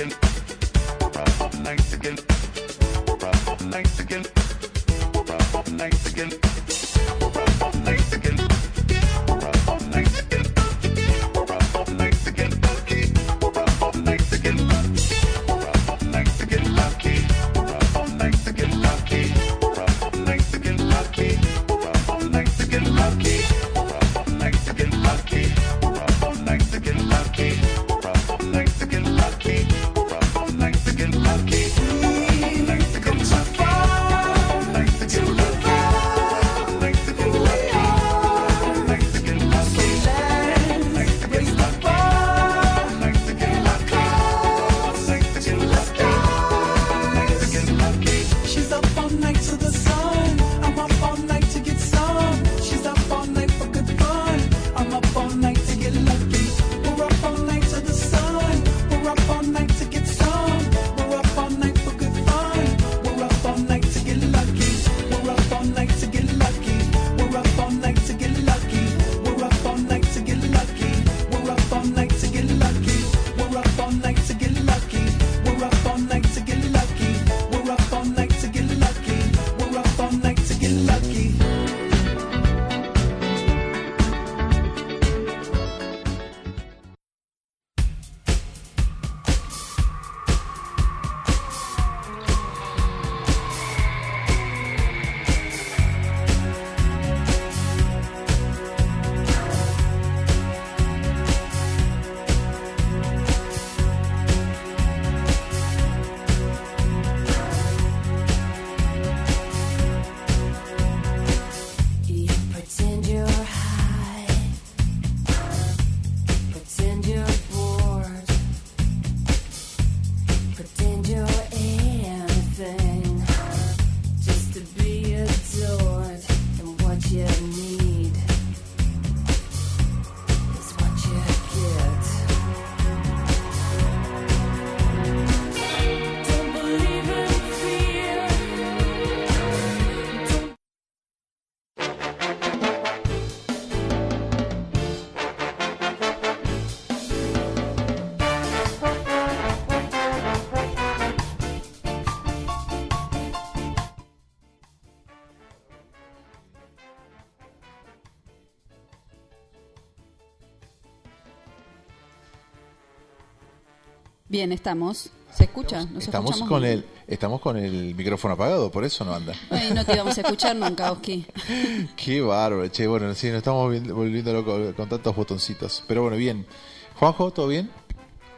Bien, estamos. ¿Se escucha? ¿Nos Estamos escuchamos con bien? el, estamos con el micrófono apagado, por eso no anda. Ay, no te íbamos a escuchar nunca, Oski. Qué bárbaro, che. Bueno, sí, nos estamos volvi- volviendo locos con tantos botoncitos. Pero bueno, bien. Juanjo, ¿todo bien?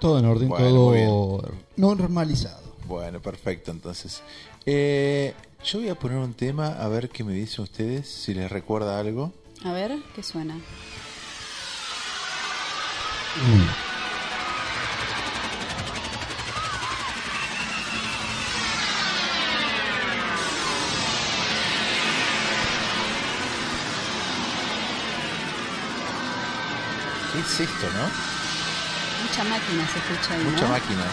Todo en orden, Bueno, todo normalizado. Bueno, perfecto, entonces. Eh, yo voy a poner un tema a ver qué me dicen ustedes, si les recuerda algo. A ver, ¿qué suena? ¿Qué es esto, no? Mucha máquina se escucha ahí, Mucha ¿no? máquina.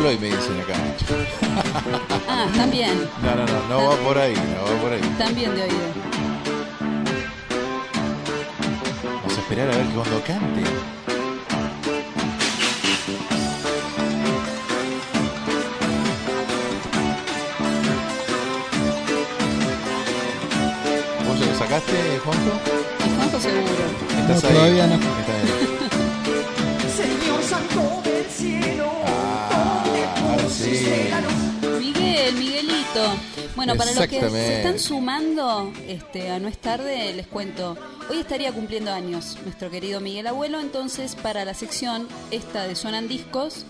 Floyd me dicen acá. Ah, también. No, no, no, no va por ahí, no va por ahí. También de oído. Esperar a ver que cuando cante. ¿Vos ya lo sacaste, Juanjo? Juanjo seguro. ¿Estás No, ahí? todavía no. Bueno, para los que se están sumando este, a No es tarde, les cuento. Hoy estaría cumpliendo años nuestro querido Miguel Abuelo, entonces para la sección esta de Suenan Discos,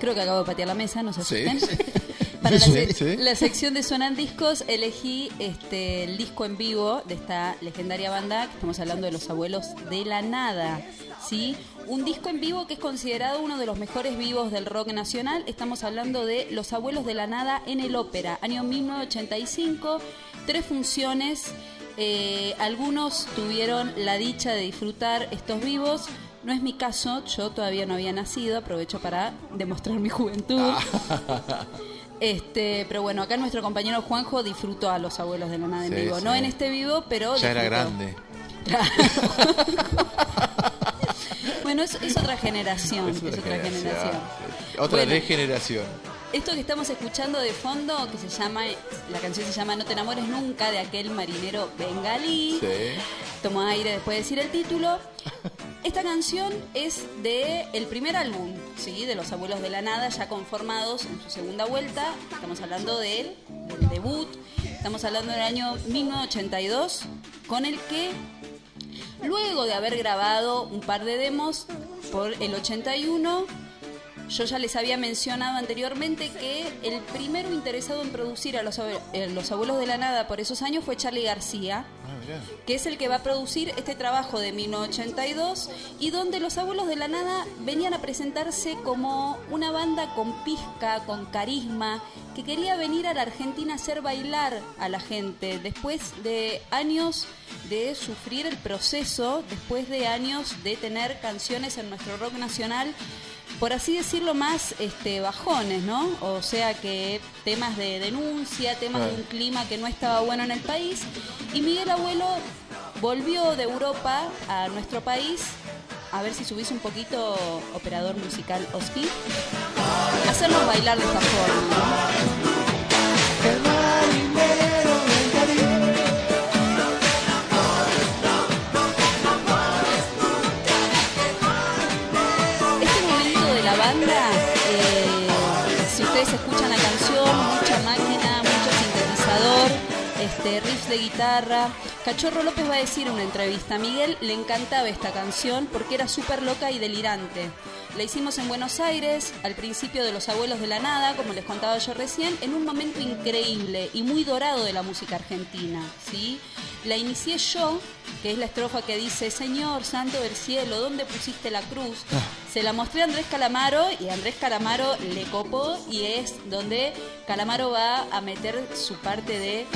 creo que acabo de patear la mesa, no se Sí. asusten. Para la, Sí, sección de Suenan Discos elegí este, el disco en vivo de esta legendaria banda, que estamos hablando de los abuelos de la nada, ¿sí? Un disco en vivo que es considerado uno de los mejores vivos del rock nacional. Estamos hablando de Los abuelos de la nada en el ópera, año 1985, tres funciones. eh, algunos tuvieron la dicha de disfrutar estos vivos. No es mi caso, yo todavía no había nacido, aprovecho para demostrar mi juventud. Este, pero bueno, acá nuestro compañero Juanjo disfrutó a los abuelos de la nada en vivo. sí. No en este vivo, pero. Ya era grande. Bueno, es, es otra generación. Es Es otra, otra generación. generación. Otra Bueno. regeneración. Esto que estamos escuchando de fondo, que se llama, la canción se llama No te enamores nunca, de aquel marinero bengalí. Sí. Tomo aire después de decir el título. Esta canción es de el primer álbum, ¿sí? de Los Abuelos de la Nada, ya conformados en su segunda vuelta. Estamos hablando de él, del debut. Estamos hablando del año 1982, con el que, luego de haber grabado un par de demos por el 81, yo ya les había mencionado anteriormente que el primero interesado en producir a los, eh, los abuelos de la nada por esos años fue Charlie García, que es el que va a producir este trabajo de 1982 y donde los abuelos de la nada venían a presentarse como una banda con pizca, con carisma, que quería venir a la Argentina a hacer bailar a la gente. Después de años de sufrir el proceso, después de años de tener canciones en nuestro rock nacional por así decirlo, más este, bajones, ¿no? O sea que temas de denuncia, temas de un clima que no estaba bueno en el país. Y Miguel Abuelo volvió de Europa a nuestro país, a ver si subís un poquito, operador musical Oski, a hacernos bailar de esta forma. Eh, si ustedes escuchan la canción, mucha máquina, mucho sintetizador, este, riffs de guitarra. Cachorro López va a decir en una entrevista, a Miguel le encantaba esta canción porque era súper loca y delirante. La hicimos en Buenos Aires, al principio de Los Abuelos de la Nada, como les contaba yo recién, en un momento increíble y muy dorado de la música argentina. ¿sí? La inicié yo, que es la estrofa que dice, Señor Santo del Cielo, ¿dónde pusiste la cruz? Se la mostré a Andrés Calamaro y Andrés Calamaro le copó y es donde Calamaro va a meter su parte de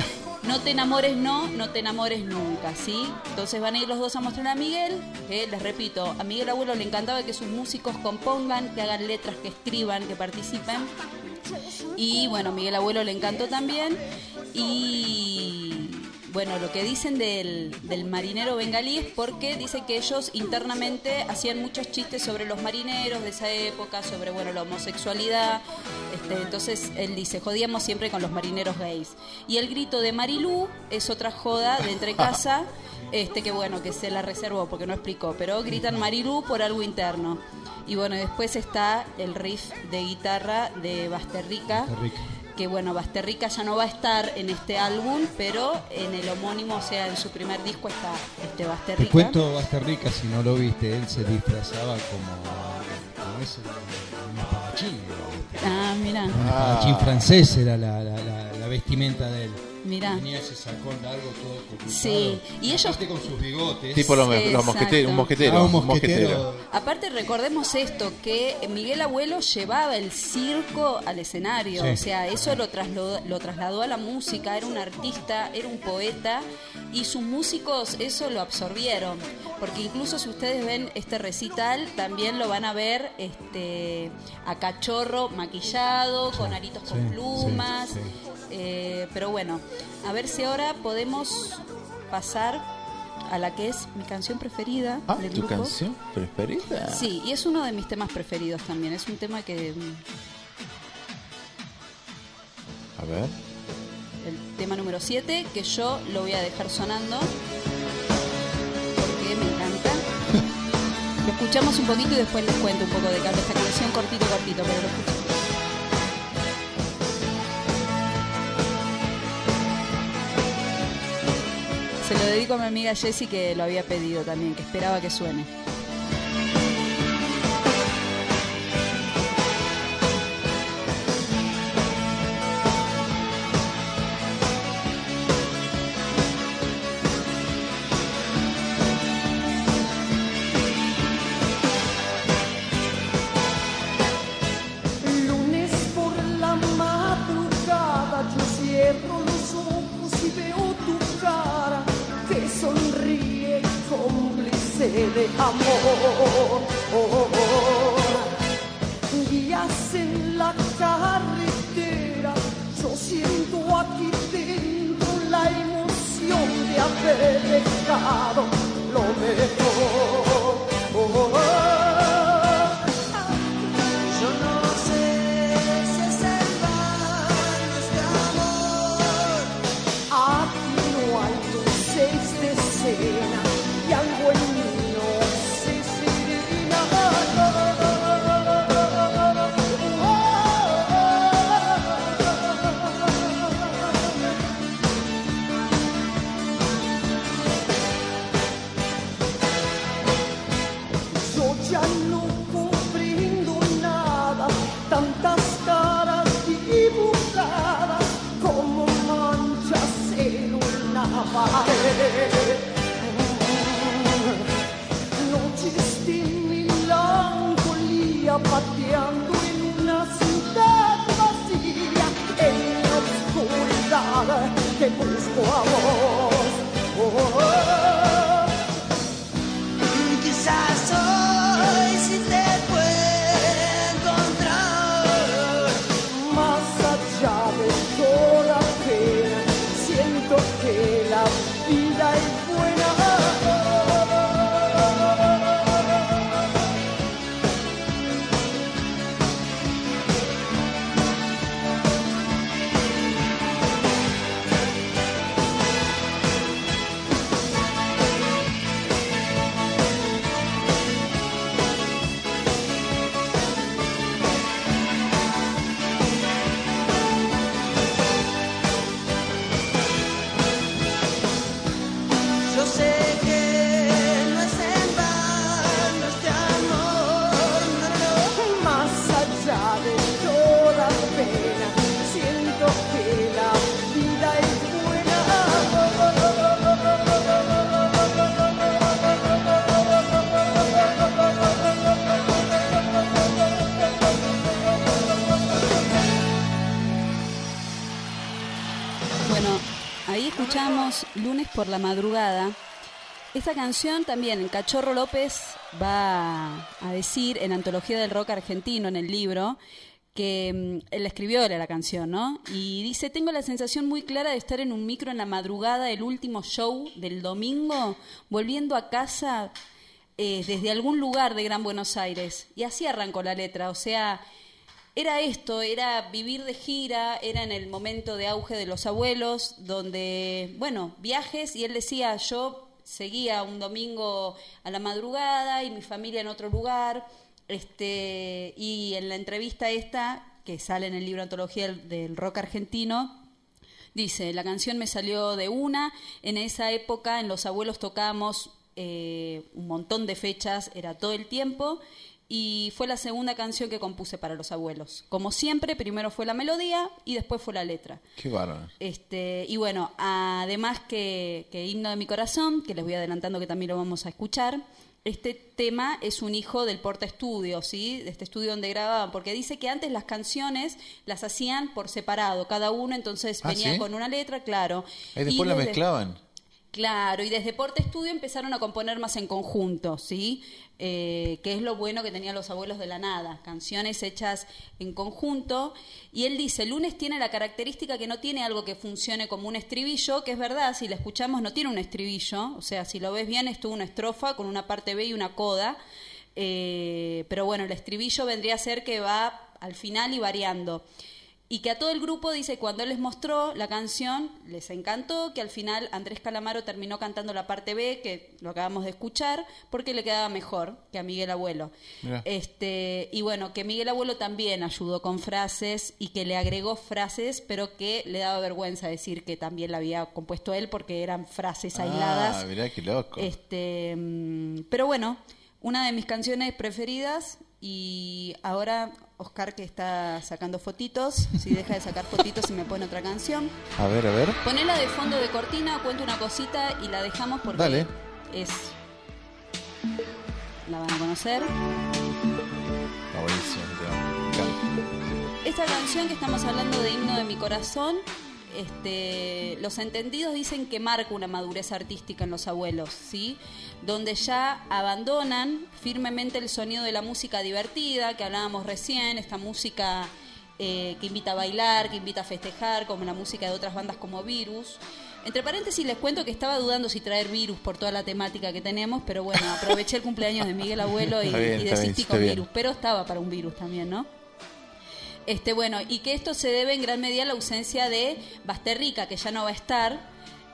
no te enamores no, no te enamores nunca, ¿sí? Entonces van a ir los dos a mostrar a Miguel, que les repito, a Miguel Abuelo le encantaba que sus músicos compongan, que hagan letras, que escriban, que participen. Y bueno, Miguel Abuelo le encantó también. Y bueno, lo que dicen del, del marinero bengalí es porque dicen que ellos internamente hacían muchos chistes sobre los marineros de esa época, sobre bueno la homosexualidad. Este, entonces él dice, jodíamos siempre con los marineros gays. Y el grito de Marilú es otra joda de entre casa, este que bueno, que se la reservó porque no explicó, pero gritan Marilú por algo interno. Y bueno, después está el riff de guitarra de Basterrica Basterrica. Que bueno, Basterrica ya no va a estar en este álbum, pero en el homónimo, o sea, en su primer disco está este Te Basterrica. cuento Basterrica, si no lo viste, él se disfrazaba como, como ese, un espadachín. Ah, mira, Un espadachín francés era la, la- la- la vestimenta de él. Mira. Tenía ese sacón largo todo cortado. Sí, y ellos- Aparte con sus bigotes. Tipo los, mosqueteros, un mosquetero. Ah, un mosquetero. mosquetero. Aparte recordemos esto, que Miguel Abuelo llevaba el circo al escenario, Sí. o sea, eso lo trasladó, lo trasladó a la música, era un artista, era un poeta y sus músicos eso lo absorbieron, porque incluso si ustedes ven este recital, también lo van a ver este a Cachorro maquillado, con aritos con sí, plumas, sí, sí. eh, pero bueno, a ver si ahora podemos pasar a la que es mi canción preferida Ah, del ¿tu canción preferida? Sí, y es uno de mis temas preferidos también. Es un tema que. mm, A ver. El tema número 7, que yo lo voy a dejar sonando. Porque me encanta. Lo escuchamos un poquito y después les cuento un poco de qué esta canción. Cortito, cortito, pero lo escuchamos. Se lo dedico a mi amiga Jessie que lo había pedido también, que esperaba que suene. Amor. Guías en la carretera, yo siento aquí dentro la emoción de haber dejado pared. Por la madrugada. Esta canción también, Cachorro López va a decir en Antología del Rock Argentino, en el libro, que mm, él escribió la canción, ¿no? Y dice, tengo la sensación muy clara de estar en un micro en la madrugada del último show del domingo, volviendo a casa eh, desde algún lugar de Gran Buenos Aires. Y así arrancó la letra, o sea, era esto, era vivir de gira, era en el momento de auge de los abuelos, donde, bueno, viajes, y él decía, yo seguía un domingo a la madrugada y mi familia en otro lugar, este, y en la entrevista esta, que sale en el libro Antología del, Rock Argentino, Dice, la canción me salió de una, en esa época en Los Abuelos tocábamos eh, un montón de fechas, era todo el tiempo, y fue la segunda canción que compuse para Los Abuelos. Como siempre, primero fue la melodía y después fue la letra. Qué bárbaro. Este, y bueno, además que, que Himno de mi Corazón, que les voy adelantando que también lo vamos a escuchar, este tema es un hijo del Porta Estudio, ¿sí? De este estudio donde grababan, porque dice que antes las canciones las hacían por separado, cada uno entonces Ah, venía ¿sí? con una letra, claro. Y después la mezclaban. Claro, y desde Porta Estudio empezaron a componer más en conjunto, ¿sí? Eh, que es lo bueno que tenían los abuelos de la nada, canciones hechas en conjunto. Y él dice, lunes tiene la característica que no tiene algo que funcione como un estribillo, que es verdad, si la escuchamos no tiene un estribillo, o sea, si lo ves bien es toda una estrofa con una parte B y una coda. Eh, pero bueno, el estribillo vendría a ser que va al final y variando. Y que a todo el grupo dice, cuando él les mostró la canción, les encantó, que al final Andrés Calamaro terminó cantando la parte B, que lo acabamos de escuchar, porque le quedaba mejor que a Miguel Abuelo. Mirá. Este, y bueno, que Miguel Abuelo también ayudó con frases y que le agregó frases, pero que le daba vergüenza decir que también la había compuesto él porque eran frases aisladas. Ah, mirá qué loco. Este, mm, pero bueno, una de mis canciones preferidas y ahora Oscar que está sacando fotitos, si deja de sacar fotitos y me pone otra canción. A ver, a ver. Ponela de fondo de cortina, cuento una cosita y la dejamos porque Dale. es la van a conocer. Está buenísimo. Esta canción que estamos hablando de himno de mi corazón, este, los entendidos dicen que marca una madurez artística en los abuelos, ¿sí? Donde ya abandonan firmemente el sonido de la música divertida que hablábamos recién, esta música eh, que invita a bailar, que invita a festejar, como la música de otras bandas como Virus. Entre paréntesis les cuento que estaba dudando si traer Virus por toda la temática que tenemos, pero bueno, aproveché el cumpleaños de Miguel Abuelo y, bien, y bien, con. Virus, pero estaba para un virus también, ¿no? Este, bueno, y que esto se debe en gran medida a la ausencia de Basterrica, que ya no va a estar,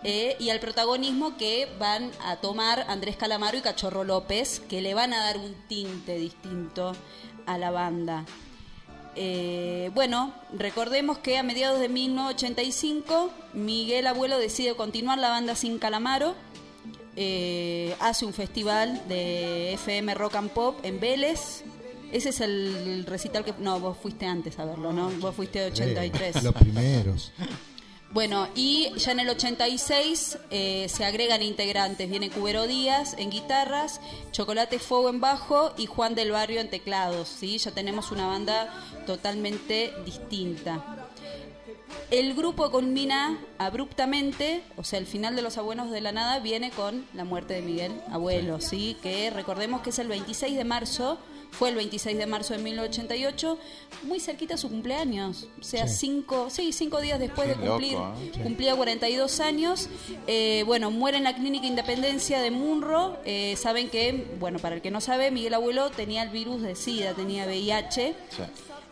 eh, y al protagonismo que van a tomar Andrés Calamaro y Cachorro López, que le van a dar un tinte distinto a la banda. Eh, bueno, recordemos que a mediados de 1985 Miguel Abuelo decide continuar la banda sin Calamaro, eh, hace un festival de FM Rock and Pop en Vélez. Ese es el recital que... No, vos fuiste antes a verlo, ¿no? Vos fuiste de 83. Eh, los primeros. Bueno, y ya en el 86 eh, se agregan integrantes. Viene Cubero Díaz en guitarras, Chocolate Fuego en bajo y Juan del Barrio en teclados. ¿sí? Ya tenemos una banda totalmente distinta. El grupo culmina abruptamente, o sea, el final de Los Abuelos de la Nada viene con la muerte de Miguel Abuelo, ¿sí? Que recordemos que es el 26 de marzo, fue el 26 de marzo de 1988, muy cerquita a su cumpleaños, o sea, Sí. cinco, sí, cinco días después Qué de cumplir, loco, ¿eh? Cumplía 42 años, eh, bueno, muere en la clínica Independencia de Munro, eh, saben que, bueno, para el que no sabe, Miguel Abuelo tenía el virus de SIDA, tenía VIH, Sí.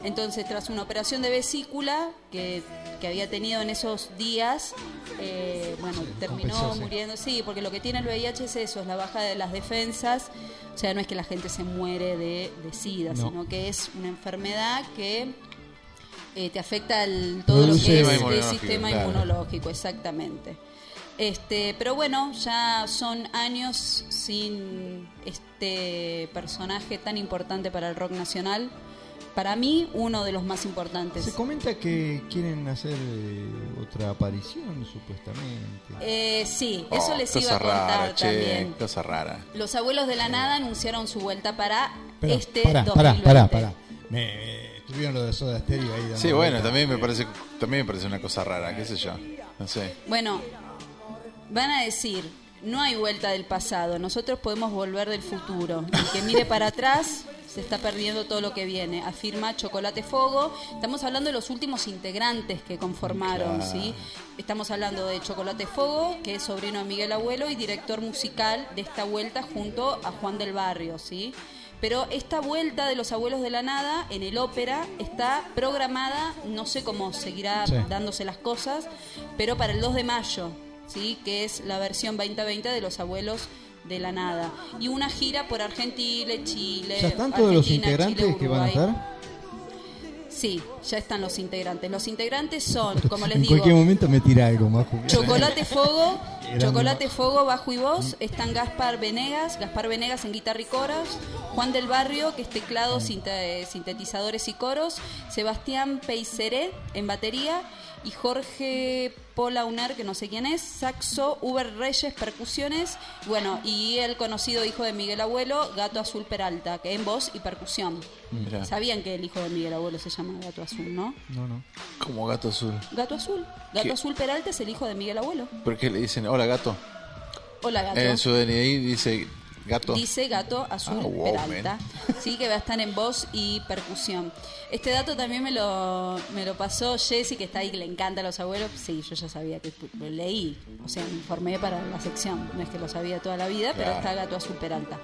Entonces, tras una operación de vesícula que, que había tenido en esos días, eh, bueno, terminó muriendo. Sí, porque lo que tiene el VIH es eso, es la baja de las defensas. O sea, no es que la gente se muere de, de SIDA, No. sino que es una enfermedad que eh, te afecta el, todo lo que es el sistema claro. inmunológico, exactamente. Este, pero bueno, ya son años sin este personaje tan importante para el rock nacional. Para mí, uno de los más importantes. Se comenta que quieren hacer eh, otra aparición, supuestamente. Eh, sí, Oh, eso les iba a contar rara, che, también. cosa rara. Los abuelos de la nada anunciaron su vuelta para Pero, este pará, 2020. pará, pará, pará. Me, me- estuvieron lo de Soda Stereo ahí dando Sí, bueno, también me parece también me parece una cosa rara, qué sé yo. No sé. Bueno, van a decir No hay vuelta del pasado, nosotros podemos volver del futuro. El que mire para atrás se está perdiendo todo lo que viene, afirma Chocolate Fogo. Estamos hablando de los últimos integrantes que conformaron, Claro. ¿sí? Estamos hablando de Chocolate Fogo, que es sobrino de Miguel Abuelo y director musical de esta vuelta junto a Juan del Barrio, ¿sí? Pero esta vuelta de los abuelos de la nada en el ópera está programada, no sé cómo seguirá Sí. dándose las cosas, pero para el 2 de mayo, ¿sí? que es la versión 2020 de los abuelos de la nada. Y una gira por Argentina, Chile. ¿Ya están todos los integrantes Chile, que van a estar? Sí, ya están los integrantes. Los integrantes son, como les en digo, cualquier momento me tira algo más. Chocolate Fogo, Chocolate Fogo, bajo y voz, están Gaspar Venegas, Gaspar Venegas en guitarra y coros, Juan del Barrio, que es teclado, sinte- sintetizadores y coros, Sebastián Peiseré en batería y Jorge Polauner, que no sé quién es, saxo, Uber Reyes, percusiones, bueno, y el conocido hijo de Miguel Abuelo, Gato Azul Peralta, que en voz y percusión. Mirá. Sabían que el hijo de Miguel Abuelo se llama Gato Azul, ¿no? No, no. Como gato azul. Gato Azul. Gato ¿Qué? Azul Peralta es el hijo de Miguel Abuelo. ¿Por qué le dicen hola gato? Hola, Gato. En su DNI dice gato. Dice Gato Azul Ah, wow, Peralta. Sí, que va a estar en voz y percusión. Este dato también me lo, me lo pasó Jessy, que está ahí, que le encanta a los abuelos. Sí, yo ya sabía que lo leí. O sea, me informé para la sección. No es que lo sabía toda la vida, pero está Gato Azul Peralta.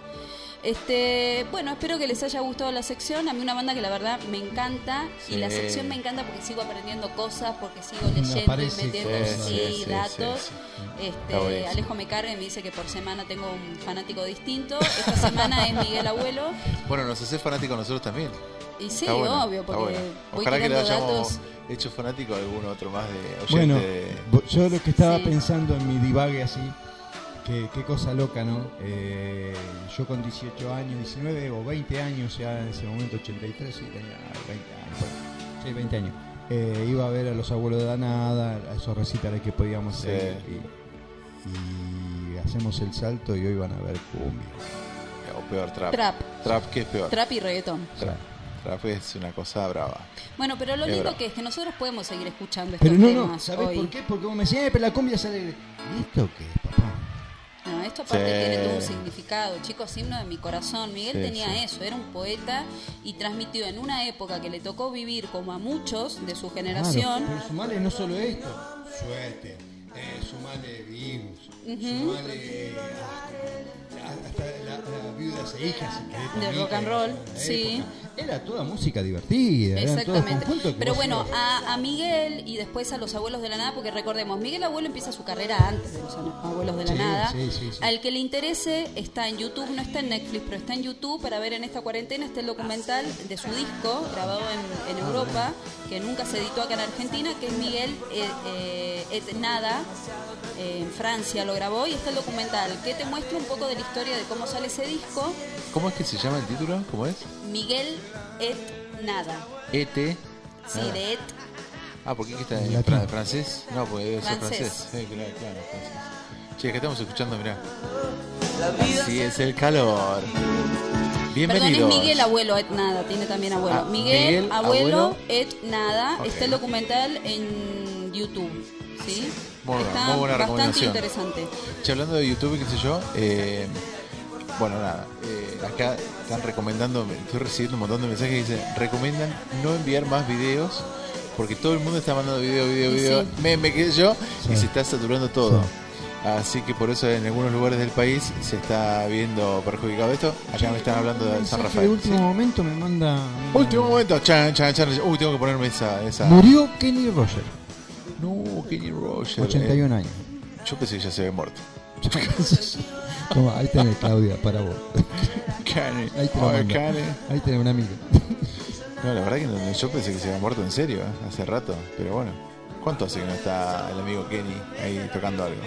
Este, bueno, espero que les haya gustado la sección. A mí una banda que la verdad me encanta. Y la sección me encanta porque sigo aprendiendo cosas, porque sigo leyendo metiendo sí, datos. sí, sí. Este. Alejo me carga y me dice que por semana tengo un fanático distinto. Esta semana es Miguel Abuelo. Bueno, nos hace fanático a nosotros también. Y sí, Está bueno, obvio, porque voy Ojalá que le hayamos datos. hecho fanático a algún otro más de oyente. Bueno, yo lo que estaba Sí. pensando en mi divague así, que qué cosa loca, ¿no? Eh, yo con 18 años, 19 o 20 años, ya en ese momento 83, sí, tenía 20 años, bueno, sí, 20 años. Eh, iba a ver a los abuelos de la nada, a esos recitales que podíamos Sí. hacer. Y, y hacemos el salto y hoy van a ver cumbia. O peor, trap. Trap. Trap, ¿qué es peor? Trap y reggaetón. Trap. Trap es una cosa brava. Bueno, pero lo Es lindo que es que nosotros podemos seguir escuchando estos Pero no, temas no, ¿sabes hoy. por qué? Porque vos me decís, "Eh, pero la cumbia sale de... ¿Y esto qué es, papá? Esto aparte Sí. tiene todo un significado. Chicos, himno de mi corazón. Miguel Sí, tenía sí. eso, era un poeta y transmitió en una época que le tocó vivir como a muchos de su generación. Claro, pero sumale no solo esto, suéter, eh, sumale virus, sumale ah, hasta la, viudas e hijas De rock and roll, sí. Era toda música divertida, Exactamente. Pero bueno, a, a Miguel y después a los abuelos de la nada, porque recordemos, Miguel Abuelo empieza su carrera antes de los abuelos de la Sí, nada. sí, sí, sí. Al que le interese está en YouTube, no está en Netflix, pero está en YouTube para ver en esta cuarentena está el documental de su disco grabado en, en Europa, que nunca se editó acá en Argentina, que es Miguel eh, eh, Et Nada. eh, en Francia lo grabó y está el documental que te muestra un poco de la historia de cómo sale ese disco. ¿Cómo es que se llama el título? ¿Cómo es? Miguel Et Nada. ET. Sí, Nada. de Et Ah, ¿por qué que está En en latín. fra- francés? No, porque debe ser Francés. francés. Sí, claro, claro, francés. Che, que estamos escuchando, mirá. Sí, es el calor. Perdón, Bienvenidos. es Miguel Abuelo Et Nada, tiene también abuelo. Ah, Miguel, Miguel Abuelo, Abuelo. Et Nada, está el documental en YouTube, ¿sí? Muy buena, está muy buena bastante recomendación. interesante. Che, hablando de YouTube, qué sé yo, eh, bueno, nada, eh, acá están recomendando, estoy recibiendo un montón de mensajes que dicen, recomiendan no enviar más videos porque todo el mundo está mandando video, video, video, sí. meme, sé yo, y se está saturando todo. Sí. Así que por eso en algunos lugares del país se está viendo perjudicado esto. Acá me están hablando de San Rafael. De último ¿sí? momento me manda... Último momento, chan, chan, chan. Uy, tengo que ponerme esa. esa. Murió Kenny Roger, No, Kenny Roger. 81 años. Eh, yo pensé que ya se había muerto. Toma, ahí tenés Claudia, para vos. Kenny. Ahí te. Kenny. Ahí tenés un amigo. No, la verdad que no- yo pensé que se había muerto en serio, ¿eh? hace rato. Pero bueno, ¿cuánto hace que no está el amigo Kenny ahí tocando algo?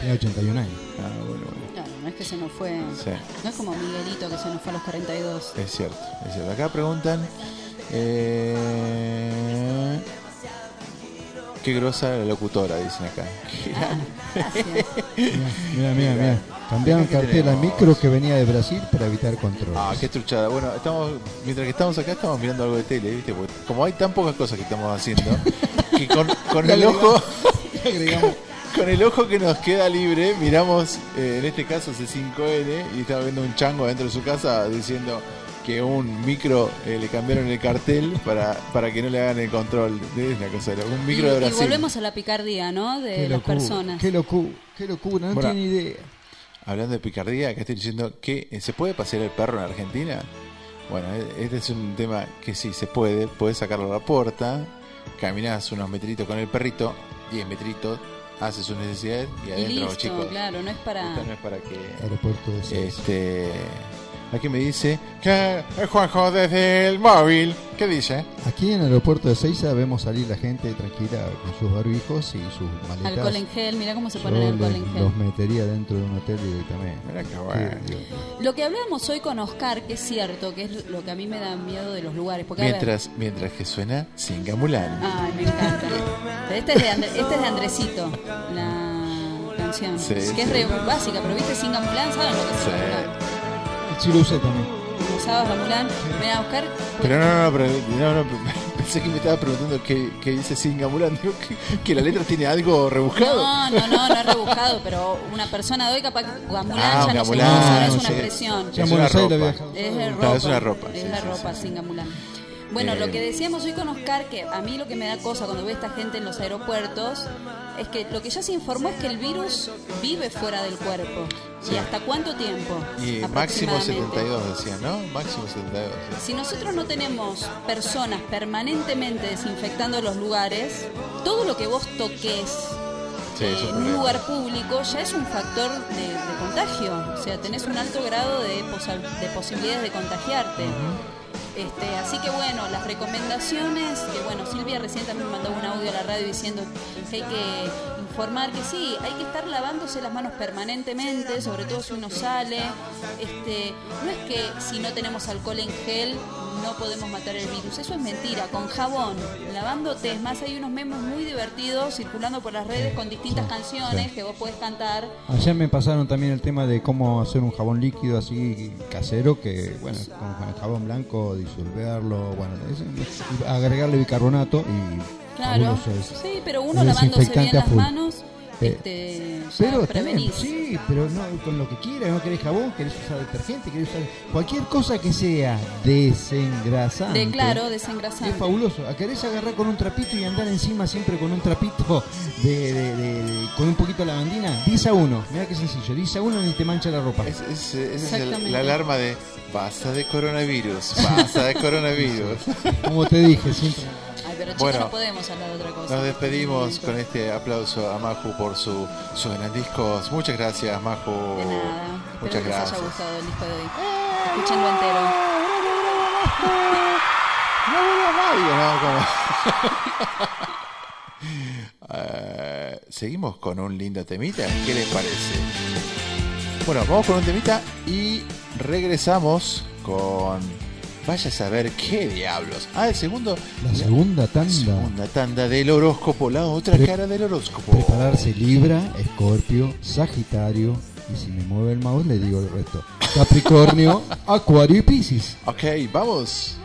Tiene 81 años. Ah, bueno, bueno. Claro, no es que se nos fue. Sí. No es como Miguelito que se nos fue a los 42. Es cierto, es cierto. Acá preguntan. Eh, qué grosa la locutora, dicen acá. Gracias. Mira, mira, mira. Cambiaron ¿Qué cartel tenemos? micro que venía de Brasil para evitar control. Ah, qué truchada. Bueno, estamos, mientras que estamos acá estamos mirando algo de tele, ¿viste? Porque como hay tan pocas cosas que estamos haciendo, que con, el ojo, con el ojo que nos queda libre, miramos, eh, en este caso C5N, y estaba viendo un chango dentro de su casa diciendo que un micro eh, le cambiaron el cartel para, para que no le hagan el control. Es una cosa, un Y, micro de y Brasil. volvemos a la picardía, ¿no? De Qué las locura, personas. Qué locura, qué locura, no Bueno. tiene idea. Hablando de picardía, acá estoy diciendo que eh, ¿se puede pasear el perro en Argentina? Bueno, e- este es un tema que sí se puede. Puedes sacarlo a la puerta, caminás unos metritos con el perrito, 10 metritos, haces sus necesidades y Y adentro, listo, chicos. claro, no es para... Esto no es para que. Aeropuerto de Ezeiza. Este. Aquí me dice que es Juanjo desde el móvil. ¿Qué dice? Aquí en el aeropuerto de Seiza vemos salir la gente tranquila con sus barbijos y sus maletas. Alcohol en gel, mira cómo se pone el alcohol en gel. los metería dentro de un hotel directamente. Mira qué bueno. Lo que hablábamos hoy con Oscar, que es cierto, que es lo que a mí me da miedo de los lugares. Porque, a ver, Mientras, mientras que suena Singamulán. Ay, me encanta. Pero Este es de, Andre- este es de Andresito, la canción. Sí, que sí. es re básica, pero viste Singa Mulan, ¿saben lo que es Sí. Singa Mulan? Lo usé también. ¿Usabas la Mulan? Mira, Oscar, Pero no, no, no, pero, no, no, pensé que me estaba preguntando qué, qué dice Singamulán. Digo, que, que la letra tiene algo rebuscado. No, no, no, no es rebuscado, pero una persona de hoy capaz que Gamulán Ah, ya no se es una expresión. Es una ropa. Es de ropa. Claro, es una ropa, Es sí, la sí, ropa, sí. Singamulán. Bueno, Eh, lo que decíamos hoy con Oscar, que a mí lo que me da cosa cuando veo a esta gente en los aeropuertos, es que lo que ya se informó es que el virus vive fuera del cuerpo. Sí. ¿Y hasta cuánto tiempo? Y máximo aproximadamente? 72 decían, ¿no? Máximo 72. sí. Si nosotros no tenemos personas permanentemente desinfectando los lugares, todo lo que vos toques Sí, eh, en un lugar público ya es un factor de, de contagio. O sea, tenés un alto grado de, posa- de posibilidades de contagiarte. Este, así que bueno, las recomendaciones, que bueno, Silvia recién también mandó un audio a la radio diciendo que informar que sí, hay que estar lavándose las manos permanentemente, sobre todo si uno sale. Este, no es que si no tenemos alcohol en gel no podemos matar el virus, eso es mentira, con jabón, lavándote, es más hay unos memes muy divertidos circulando por las redes con distintas canciones sí. que vos podés cantar. Ayer me pasaron también el tema de cómo hacer un jabón líquido así casero, que bueno, con el jabón blanco, disolverlo, bueno, es- agregarle bicarbonato y Claro, es. sí, pero uno Es lavándose bien las full. manos, Eh, este, Pero también, prevenís. sí, pero no con lo que quieras, no querés jabón, querés usar detergente, querés usar cualquier cosa que sea desengrasante. De claro, Es desengrasante. fabuloso. Querés agarrar con un trapito y andar encima siempre con un trapito de, de- de- de- con un poquito de lavandina. 10 a 1. Mira qué sencillo. 10 a 1 ni te mancha la ropa. Es, es- esa es el- Exactamente. la alarma de basta de coronavirus, basta de coronavirus. Como te dije, siempre. Pero chicos, Bueno, no podemos hablar de otra cosa. Nos despedimos con este aplauso a Maju por su, sus grandes discos. Muchas gracias, Maju. De nada. Espero Muchas que les haya gracias. gustado el disco de hoy. Escúchenlo entero. No vuelve a radio, ¿no? Como- Eh, Seguimos con un lindo temita. ¿Qué les parece? Bueno, vamos con un temita y regresamos con. Vaya a saber qué diablos. Ah, el segundo. La segunda tanda. Segunda tanda del horóscopo, la otra Pre- cara del horóscopo. Prepararse Libra, Escorpio, Sagitario. Y si me mueve el mouse, le digo el resto. Capricornio, Acuario y Piscis. Ok, vamos.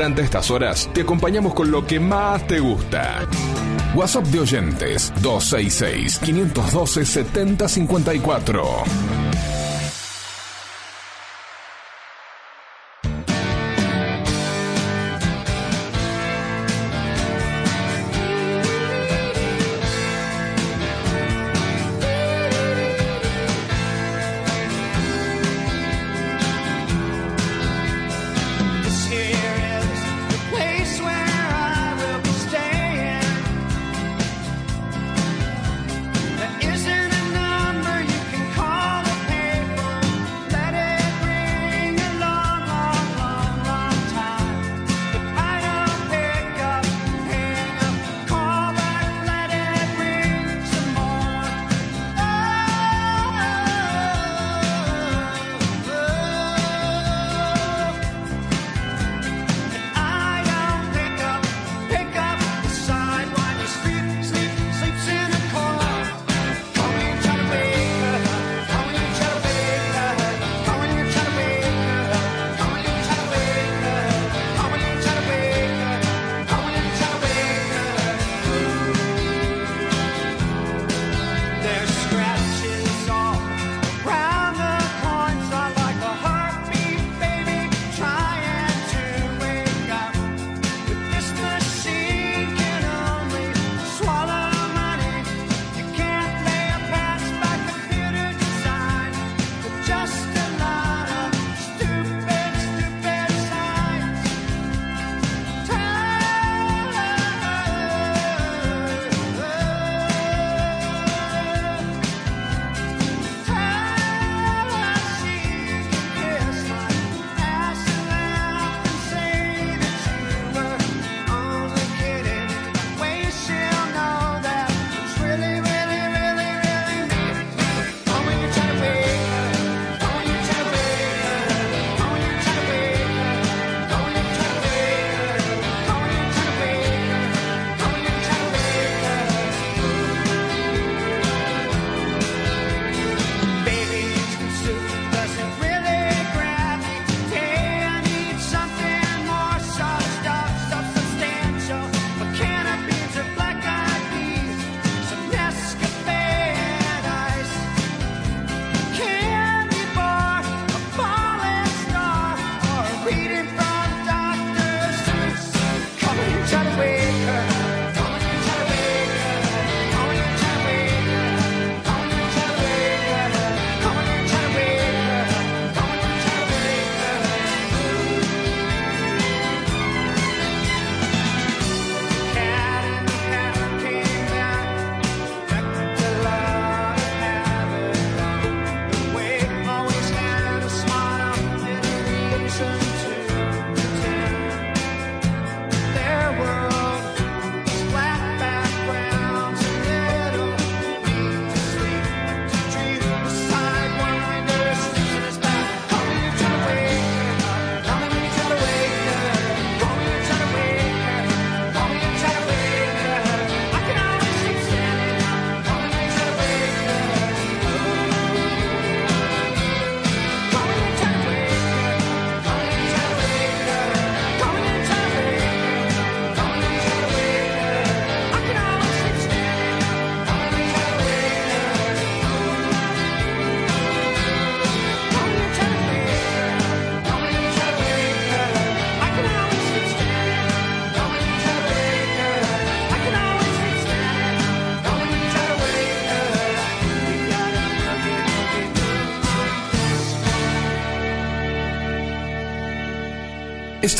Durante estas horas te acompañamos con lo que más te gusta. WhatsApp de oyentes 266 512 7054.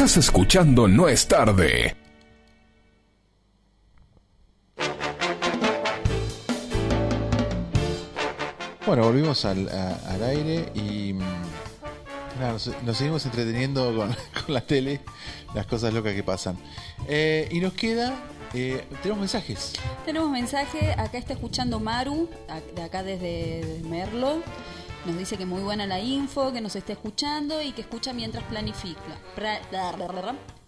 Estás escuchando No es tarde. Bueno, volvimos al, aire y mm, nos, seguimos entreteniendo con, la tele, las cosas locas que pasan. Eh, y nos queda, eh, tenemos mensajes. Tenemos mensaje, acá está escuchando Maru, de acá desde Merlo. Nos dice que muy buena la info, que nos está escuchando y que escucha mientras planifica.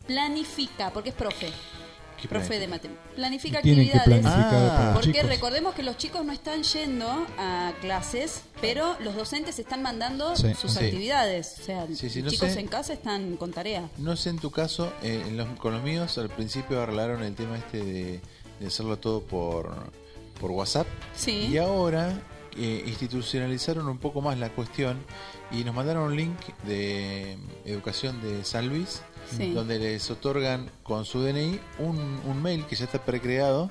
Planifica, porque es profe. Profe de matemáticas. Planifica actividades. Porque recordemos que los chicos no están yendo a clases, pero los docentes están mandando sus actividades. O sea, los chicos en casa están con tarea. No sé en tu caso, eh, con los míos al principio arreglaron el tema este de, de hacerlo todo por, por WhatsApp. Sí. Y ahora eh, institucionalizaron un poco más la cuestión y nos mandaron un link de educación de San Luis, Sí. donde les otorgan con su DNI un, un mail que ya está precreado,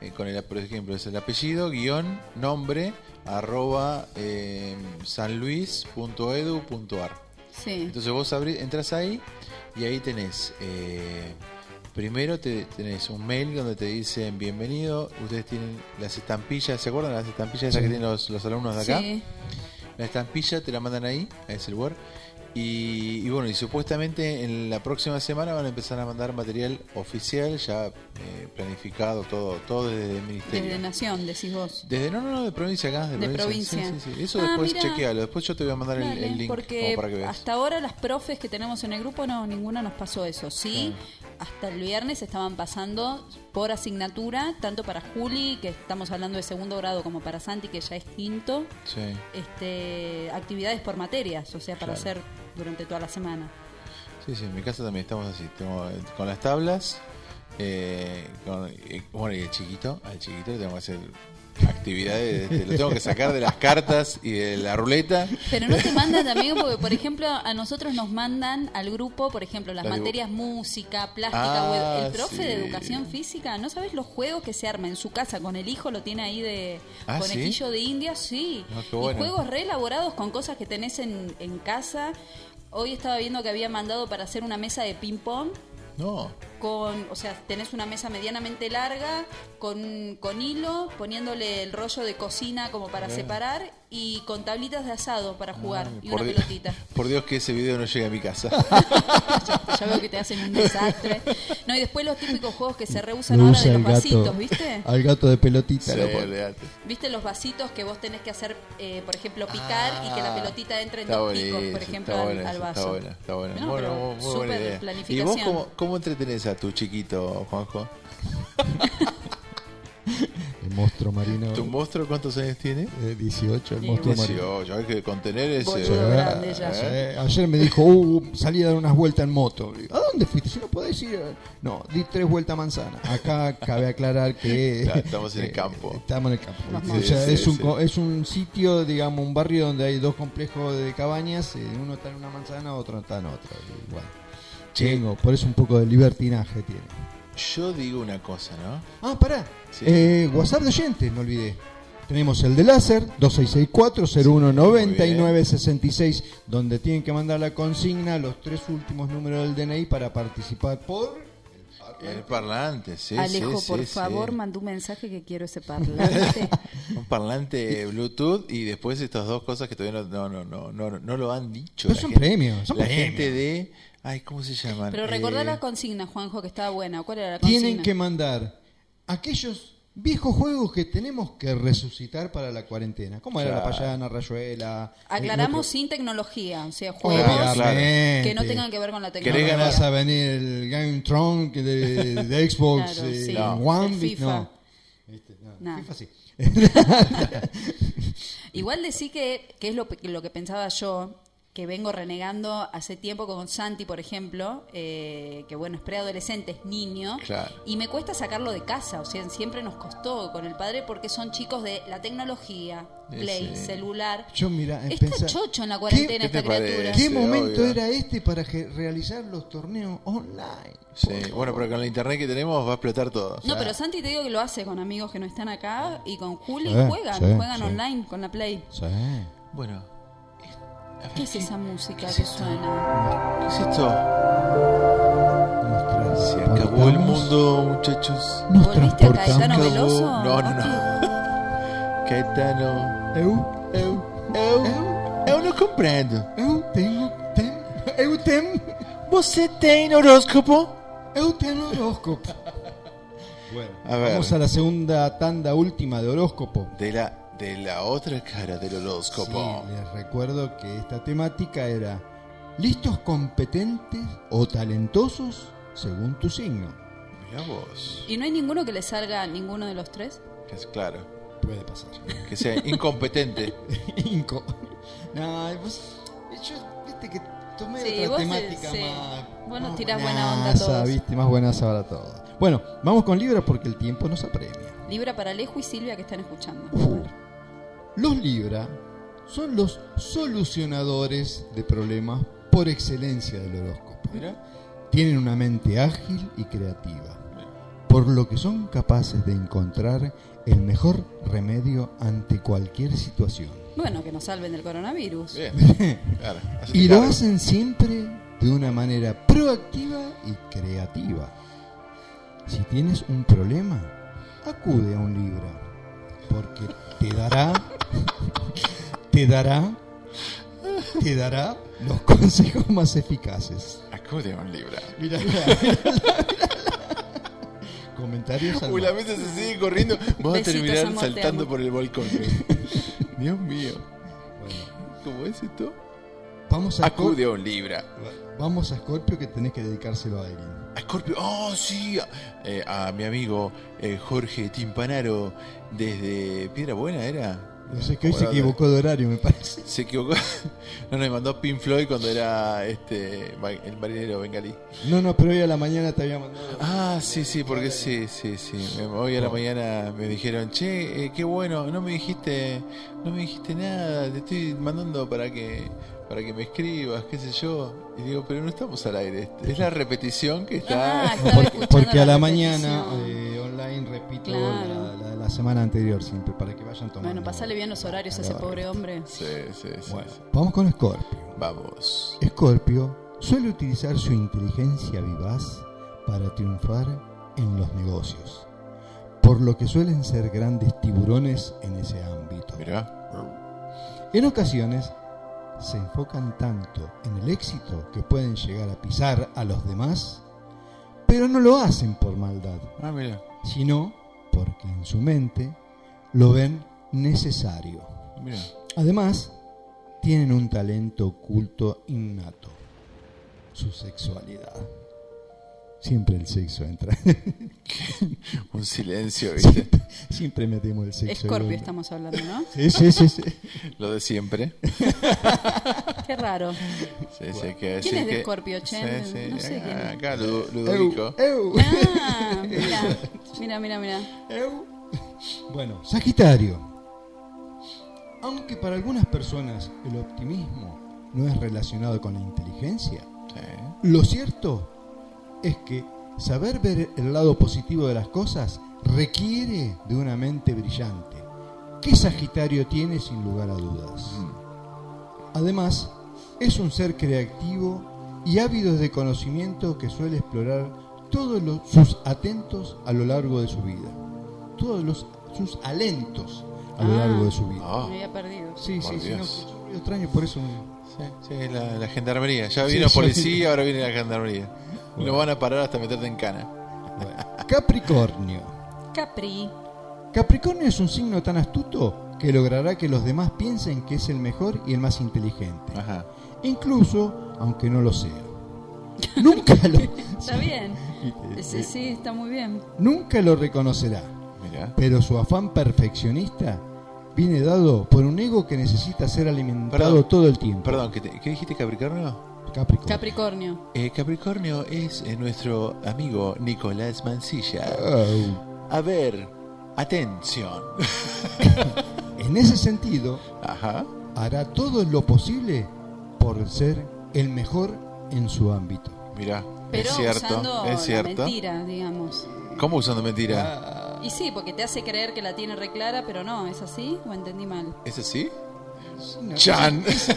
eh, con el, por ejemplo, es el apellido, guion, nombre, arroba eh, sanluis.edu.ar. Sí. Entonces vos abrí- entras ahí y ahí tenés, eh, primero te, tenés un mail donde te dicen bienvenido, ustedes tienen las estampillas, ¿se acuerdan las estampillas esas Sí. que tienen los, los alumnos de acá? Sí. La estampilla te la mandan ahí, a ese lugar. Y, y bueno, y supuestamente en la próxima semana van a empezar a mandar material oficial, ya eh, planificado, todo todo desde el ministerio. Desde Nación, decís vos. Desde, no, no, no, de provincia acá, de, De provincia. provincia. Sí, sí, sí. Eso Ah, después chequealo, después yo te voy a mandar el, Dale, el link porque para que veas. hasta ahora las profes que tenemos en el grupo no ninguna nos pasó eso. Sí, hasta el viernes estaban pasando por asignatura, tanto para Juli, que estamos hablando de segundo grado, como para Santi, que ya es quinto, Sí. este, actividades por materias, o sea, para Claro. hacer durante toda la semana. Sí, sí, en mi casa también estamos así. Tengo, eh, con las tablas, eh, con- eh, bueno, y el chiquito, al chiquito le tengo que hacer actividades, este, lo tengo que sacar de las cartas y de la ruleta. Pero no te mandan también, porque por ejemplo, a nosotros nos mandan al grupo, por ejemplo, las materias música, plástica, Ah, el profe de educación física, ¿no sabes los juegos que se arma en su casa con el hijo? Lo tiene ahí de Ah, conejillo de India, sí. Ah, qué y bueno. juegos re elaborados con cosas que tenés en, en casa. Hoy estaba viendo que había mandado para hacer una mesa de ping pong No, con, o sea, tenés una mesa medianamente larga con, con hilo, poniéndole el rollo de cocina como para Bien. separar y con tablitas de asado para jugar y por, una di- pelotita. por Dios que ese video no llegue a mi casa. Ya veo que te hacen un desastre. No, y después los típicos juegos que se reusan Lo ahora de los vasitos, gato. ¿viste? Al gato de pelotita. Sí, lo. ¿Viste los vasitos que vos tenés que hacer, eh, por ejemplo, picar y que la pelotita entre en Ah, dos picos, por ejemplo, está al, buena al esa, vaso? Está buena, está buena. No, Bueno, pero muy buena súper idea. ¿Y planificación. vos cómo, cómo entretenés a tu chiquito, Juanjo? El monstruo marino. ¿Tu monstruo cuántos años tiene? eh, 18, el Sí, monstruo marino. 18, hay que contener ese... ¿eh? Sí, ayer me dijo, uh, salí a dar unas vueltas en moto. Digo, ¿A dónde fuiste? Si no podés ir. No, di tres vueltas a manzana. Acá cabe aclarar que. Claro, estamos en el eh, campo. Estamos en el campo. O sea, sí, es, un, es un sitio, digamos, un barrio donde hay dos complejos de cabañas. eh, uno está en una manzana, otro está en otra. Bueno. Tengo, por eso un poco de libertinaje tiene. Yo digo una cosa, ¿no? Ah, pará. Sí. Eh, WhatsApp de oyentes, no olvidé. Tenemos el de láser 2664-019966, donde tienen que mandar la consigna, los tres últimos números del DNI para participar por. El parlante, sí, Alejo, sí, por sí, favor, sí. manda un mensaje que quiero ese parlante. Un parlante Bluetooth y después estas dos cosas que todavía no, no, no, no, no, no lo han dicho. Pero La son gente- premios, son la premios. gente de... Ay, ¿cómo se llaman? Pero recordá Eh, la consigna, Juanjo, que estaba buena. ¿Cuál era la consigna? Tienen que mandar aquellos viejos juegos que tenemos que resucitar para la cuarentena. ¿Cómo era la payana, rayuela? Aclaramos Eh, sin tecnología, o sea, juegos Obviamente. que no tengan que ver con la ¿Querés tecnología. No vas a venir el Game Tron de, de Xbox Claro, eh, sí. One, El FIFA. no. Este, no, Nah. FIFA sí. Igual decí que, que es lo, lo que pensaba yo, que vengo renegando hace tiempo con Santi, por ejemplo, eh, que bueno, es preadolescente, es niño, Claro. y me cuesta sacarlo de casa, o sea, siempre nos costó con el padre porque son chicos de la tecnología, play, sí. celular. Yo mira, Está chocho en la cuarentena ¿Qué te esta criatura. ¿Qué momento obvio. era este para realizar los torneos online? Sí, bueno, pero con la internet que tenemos va a explotar todo. No, pero Santi te digo que lo hace con amigos que no están acá y con Juli Sí, juegan, sí, juegan sí. online con la Play. Sí. Bueno, ¿Qué es esa música que suena? ¿qué es esto? Nos Se acabó el mundo, muchachos. Nos ¿Volviste a transportamos. Caetano acabó. Veloso? No, no, no. Caetano. Eu, Eu, eu, eu não compreendo. eu tenho, tem, eu tenho, Você tem horóscopo? eu tenho horóscopo. Bueno, A ver. vamos a la segunda tanda última de horóscopo. De la, de la otra cara del horóscopo. Sí, les recuerdo que esta temática era listos, competentes o talentosos según tu signo. Mirá vos. ¿Y no hay ninguno que le salga a ninguno de los tres? Es claro. Puede pasar. Que sea incompetente. Inco. No, pues, yo, viste que tomé Sí, otra vos, temática sí. más. Vos nos más tirás buena onda a todos. viste, más buenas ahora todo. Bueno, vamos con Libra porque el tiempo nos apremia. Libra para Alejo y Silvia que están escuchando. Los Libra son los solucionadores de problemas por excelencia del horóscopo. Tienen una mente ágil y creativa, por lo que son capaces de encontrar el mejor remedio ante cualquier situación. Bueno, que nos salven del coronavirus. Claro, hacete Y lo hacen siempre de una manera proactiva y creativa. Si tienes un problema, acude a un Libra, porque te dará, te dará, te dará los consejos más eficaces. Acude a un Libra. Mira, mira, mira, mira. Comentarios Uy, la mesa se sigue corriendo. Vamos a terminar amor, saltando por el balcón. Dios mío. ¿Cómo es esto? Vamos a Acude a un Libra. Vamos a Scorpio que tenés que dedicárselo a alguien. A Scorpio. Oh, sí. Eh, a mi amigo eh, Jorge Timpanaro desde Piedra Buena, ¿era? No sé, que hoy se equivocó de horario, me parece. Se equivocó. No, no, me mandó Pink Floyd cuando era este el marinero bengalí. No, no, pero hoy a la mañana te había mandado. Ah, sí, sí, porque sí, sí, sí. Hoy a la mañana me dijeron, che, eh, qué bueno, no me dijiste, no me dijiste nada, te estoy mandando para que, para que me escribas, qué sé yo. Y digo, pero no estamos al aire, es la repetición que está. Ah, Porque, a la mañana eh, online repito Claro. la, la- la semana anterior siempre para que vayan tomando. Bueno, pasale bien los horarios a ese pobre hombre. Sí, sí, sí. Bueno, vamos con Scorpio. Vamos. Scorpio suele utilizar su inteligencia vivaz para triunfar en los negocios, por lo que suelen ser grandes tiburones en ese ámbito. En ocasiones se enfocan tanto en el éxito que pueden llegar a pisar a los demás, pero no lo hacen por maldad, Ah, mira. sino porque en su mente lo ven necesario. Mira. Además, tienen un talento oculto innato, su sexualidad. Siempre el sexo entra. Un silencio, ¿viste? Siempre, siempre metemos el sexo. Escorpio en el- estamos hablando, ¿no? Sí, sí, sí, sí. Lo de siempre. Qué raro. Sí, que ¿Quién es de Escorpio, Chen? Sí, sí, No sé quién es. Acá, Ludo- Ludovico. Eu, eu. Ah, mira, mira, mira, mira. Bueno, Sagitario. Aunque para algunas personas el optimismo no es relacionado con la inteligencia, lo cierto es que saber ver el lado positivo de las cosas requiere de una mente brillante, que Sagitario tiene sin lugar a dudas. Además, es un ser creativo y ávido de conocimiento que suele explorar todos los- sus atentos a lo largo de su vida. Todos los, sus alentos a lo Ah, largo de su vida. Me había perdido. Sí, Por sí, sí, no, extraño, por eso. Sí, sí, la, la gendarmería. Ya Sí, vino ya policía, ahora viene la gendarmería. Lo van a parar hasta meterte en cana. Capricornio. Capri. Capricornio es un signo tan astuto que logrará que los demás piensen que es el mejor y el más inteligente. Incluso aunque no lo sea. Nunca lo, Está bien. eh, Sí, sí, está muy bien. nunca lo reconocerá. Mira. Pero su afán perfeccionista viene dado por un ego que necesita ser alimentado Perdón. todo el tiempo. Perdón, ¿qué, te- qué dijiste, Capricornio? Capricornio. Capricornio. Eh, Capricornio es eh, nuestro amigo Nicolás Mancilla. Oh. A ver, atención. En ese sentido, Ajá. hará todo lo posible por ser el mejor en su ámbito. Mira, Pero es cierto, usando es la cierto. mentira, digamos. ¿Cómo usando mentira? Y sí, porque te hace creer que la tiene reclara, pero no, ¿es así? ¿O entendí mal? ¿Es así? Chan. Es,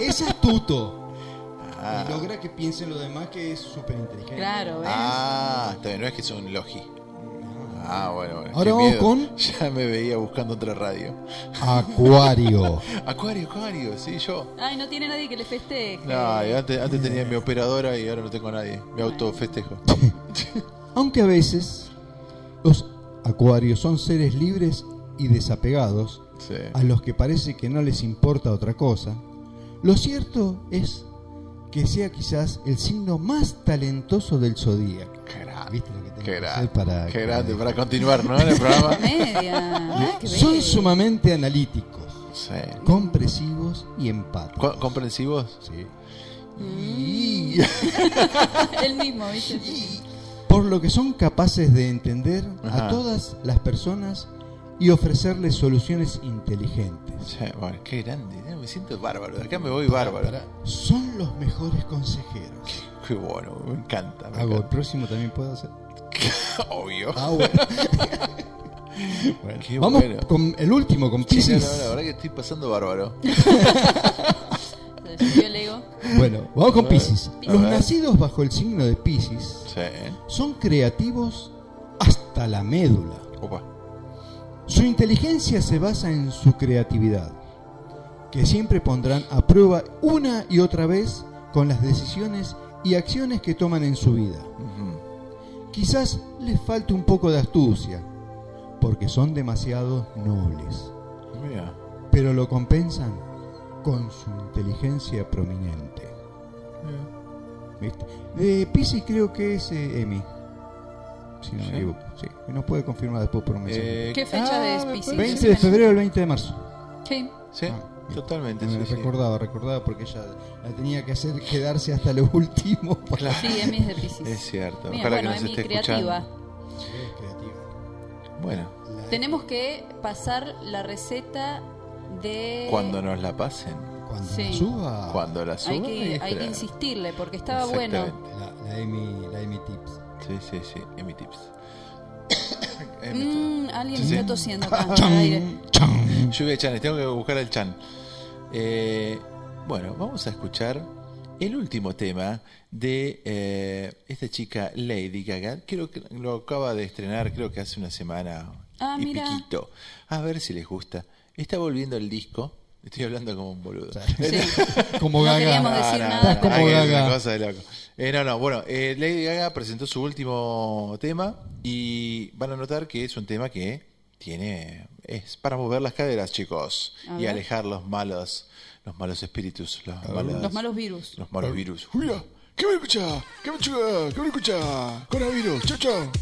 es astuto. Ah. Y logra que piensen los demás que es súper inteligente. Claro, ¿ves? Ah, está bien, no es que es un logi. Ah, bueno, bueno. Ahora vamos con- Ya me veía buscando otra radio. Acuario. Acuario, Acuario, sí, yo. Ay, no tiene nadie que le festeje. No, antes, antes tenía mi operadora y ahora no tengo a nadie. Me autofestejo. Aunque a veces los acuarios son seres libres y desapegados, Sí. a los que parece que no les importa otra cosa, lo cierto es que sea quizás el signo más talentoso del zodíaco. ¿Viste lo que tengo Qué que grande, hacer para qué grande para continuar, ¿no? En el programa. Media. Qué Son bello. sumamente analíticos, Sí. compresivos y empáticos. Co- ¿Comprensivos? Sí. El mismo, ¿viste? Por lo que son capaces de entender Ajá. a todas las personas y ofrecerles soluciones inteligentes. Sí, bueno, qué grande. Me siento bárbaro. De acá me voy bárbaro. Son los mejores consejeros. Qué bueno, me encanta. me Hago el encanta. próximo también puedo hacer. Obvio. Ah, bueno. Bueno, Qué vamos bueno. con el último, con Sí, no, Piscis. no, la verdad que estoy pasando bárbaro. El. Bueno, vamos con a Los nacidos bajo el signo de Piscis Sí. son creativos hasta la médula. Opa. Su inteligencia se basa en su creatividad, que siempre pondrán a prueba una y otra vez con las decisiones y acciones que toman en su vida. Ujú. Quizás les falte un poco de astucia, porque son demasiado nobles, Mira. pero lo compensan con su inteligencia prominente. ¿Viste? De Pisces creo que es eh, Emi. Si no me Sí. equivoco. Sí. Y nos puede confirmar después por un mensaje. Eh, ¿Qué fecha ah, es me Piscis? 20 de febrero al 20 de marzo. Sí. Sí, Ah, totalmente. Me sí, sí. recordaba, recordaba porque ella la tenía que hacer quedarse hasta lo último. para-. Sí, Emi es de Piscis. Es cierto. Mira, Ojalá bueno, que nos Emi, esté creativa. escuchando. Sí, es creativa. Bueno, Tenemos que pasar la receta de... cuando nos la pasen, Cuando Sí. la suba, cuando la suban. Hay que, hay que esperar. insistirle porque estaba bueno. La, la Emi, la Emi Tips. Sí, sí, sí. Emi Tips. Mm, alguien Sí, sí. está tosiendo acá. Lluvia de Chanes, tengo que buscar al Chan. Eh, bueno, vamos a escuchar el último tema de eh, esta chica Lady Gaga. Creo que lo acaba de estrenar, creo que hace una semana Ah, y mira. piquito. A ver si les gusta. Está volviendo el disco. Estoy hablando como un boludo. Como No Gaga. queríamos decir no, nada. Como Gaga. una cosa de loco. Eh, no, no, bueno, eh, Lady Gaga presentó su último tema y van a notar que es un tema que tiene es para mover las caderas, chicos, y alejar los malos los malos espíritus, los malos Los malos virus. los malos virus. Julia, ¿qué me escucha? ¿Qué me escucha? ¿Qué me escucha? Coronavirus, chao, chao.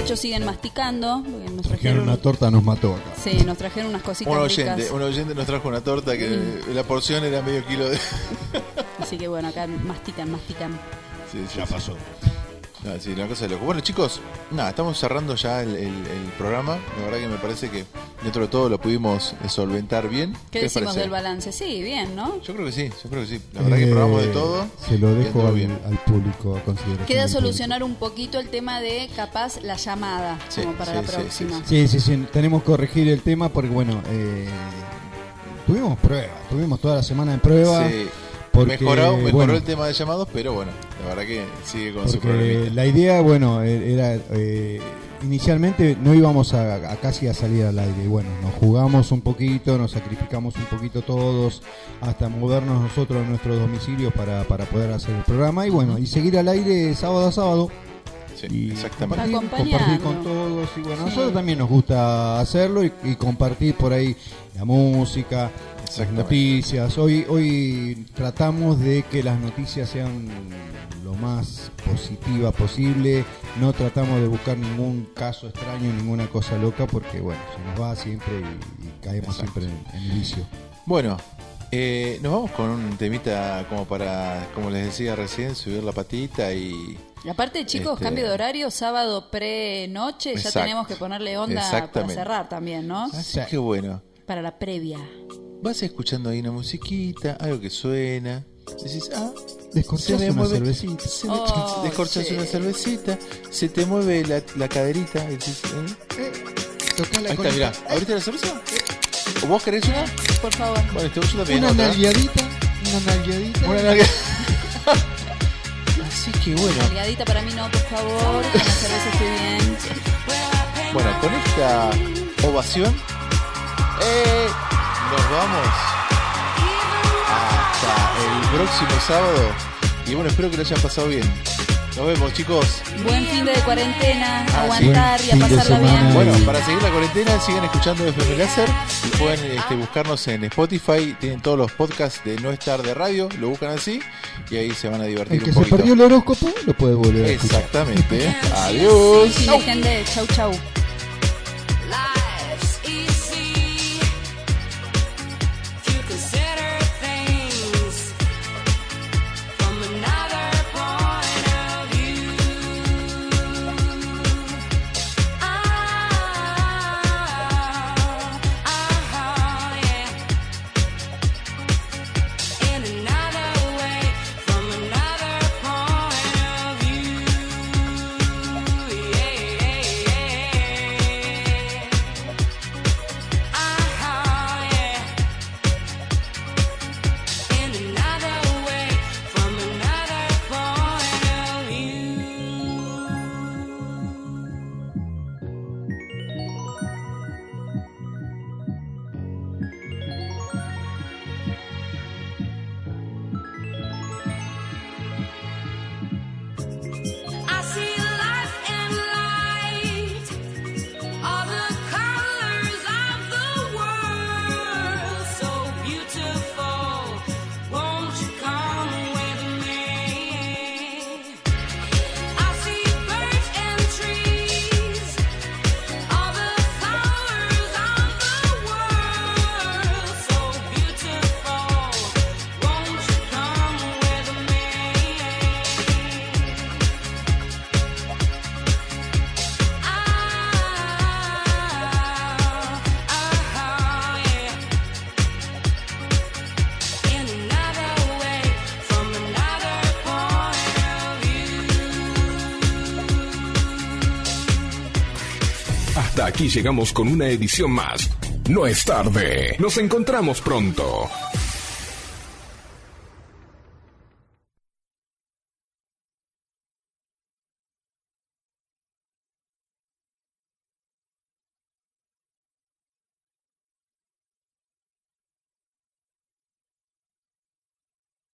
Muchachos siguen masticando. porque Nos Trajeron trajeron, una torta, nos mató acá. sí, nos trajeron unas cositas Un ricas. oyente, un oyente nos trajo una torta que Mm. la porción era medio kilo de. Así que bueno, acá mastican, mastican. Sí, ya pasó. No, sí, una cosa de loco. Bueno, chicos, nada, estamos cerrando ya el, el- el programa. La verdad que me parece que dentro de todo lo pudimos eh, solventar bien. ¿Qué les decimos parece? del balance? Sí, bien, ¿no? Yo creo que sí, yo creo que sí. La verdad que probamos de Eh, todo. Se lo dejo al, bien. al público a consideración. Queda solucionar un poquito el tema de capaz la llamada, Sí, como para sí, la sí, próxima. Sí, sí, sí, tenemos que corregir el tema porque, bueno, eh, tuvimos prueba, tuvimos toda la semana de prueba. Sí. porque, mejoró, mejoró bueno, el tema de llamados, pero bueno, la verdad que sigue con su Porque problemita. la idea, bueno, e- era eh, inicialmente no íbamos a, a casi a salir al aire. Y bueno, nos jugamos un poquito, nos sacrificamos un poquito todos, hasta movernos nosotros a nuestros domicilios para, para poder hacer el programa. Y bueno, y seguir al aire sábado a sábado. Sí, exactamente. Compartir, compartir con todos. Y bueno, a nosotros también nos gusta hacerlo y, y compartir por ahí la música. Las noticias. Hoy, hoy tratamos de que las noticias sean lo más positiva posible. No tratamos de buscar ningún caso extraño, ninguna cosa loca, porque bueno, se nos va siempre y, y caemos Exacto. siempre en, en el vicio. Bueno, eh, nos vamos con un temita como para, como les decía recién, subir la patita y... Y aparte, chicos, Este- cambio de horario, sábado pre-noche, ya tenemos que ponerle onda para cerrar también, ¿no? Así que bueno, Para la previa. Vas escuchando ahí una musiquita, algo que suena. Decís, ah, Descorchás se me una mueve- cervecita. se me- Oh, descorchás sí. una cervecita, se te mueve la, la caderita. y decís, ¿eh? Tocá la Ahí está, mirá. ¿Abriste la cerveza? ¿O vos querés una? Por favor. Bueno, este yo también. Una otra. nalgueadita, una nalgueadita. Una nalga- Así que bueno. Nalgadita para mí no, por favor. Con la cerveza estoy bien. Bueno, con esta ovación, eh, nos vamos hasta el próximo sábado. Y bueno, espero que lo hayan pasado bien. Nos vemos, chicos. Buen fin de cuarentena, Ah, aguantar sí. y a pasarla bien. Bueno, para seguir la cuarentena, sigan escuchando FM Láser y pueden este, buscarnos en Spotify. Tienen todos los podcasts de No Estar de Radio, lo buscan así y ahí se van a divertir El que un se poquito. perdió el horóscopo lo puede volver a. Exactamente. Adiós. Chau, chau. Llegamos con una edición más. No es tarde. Nos encontramos pronto.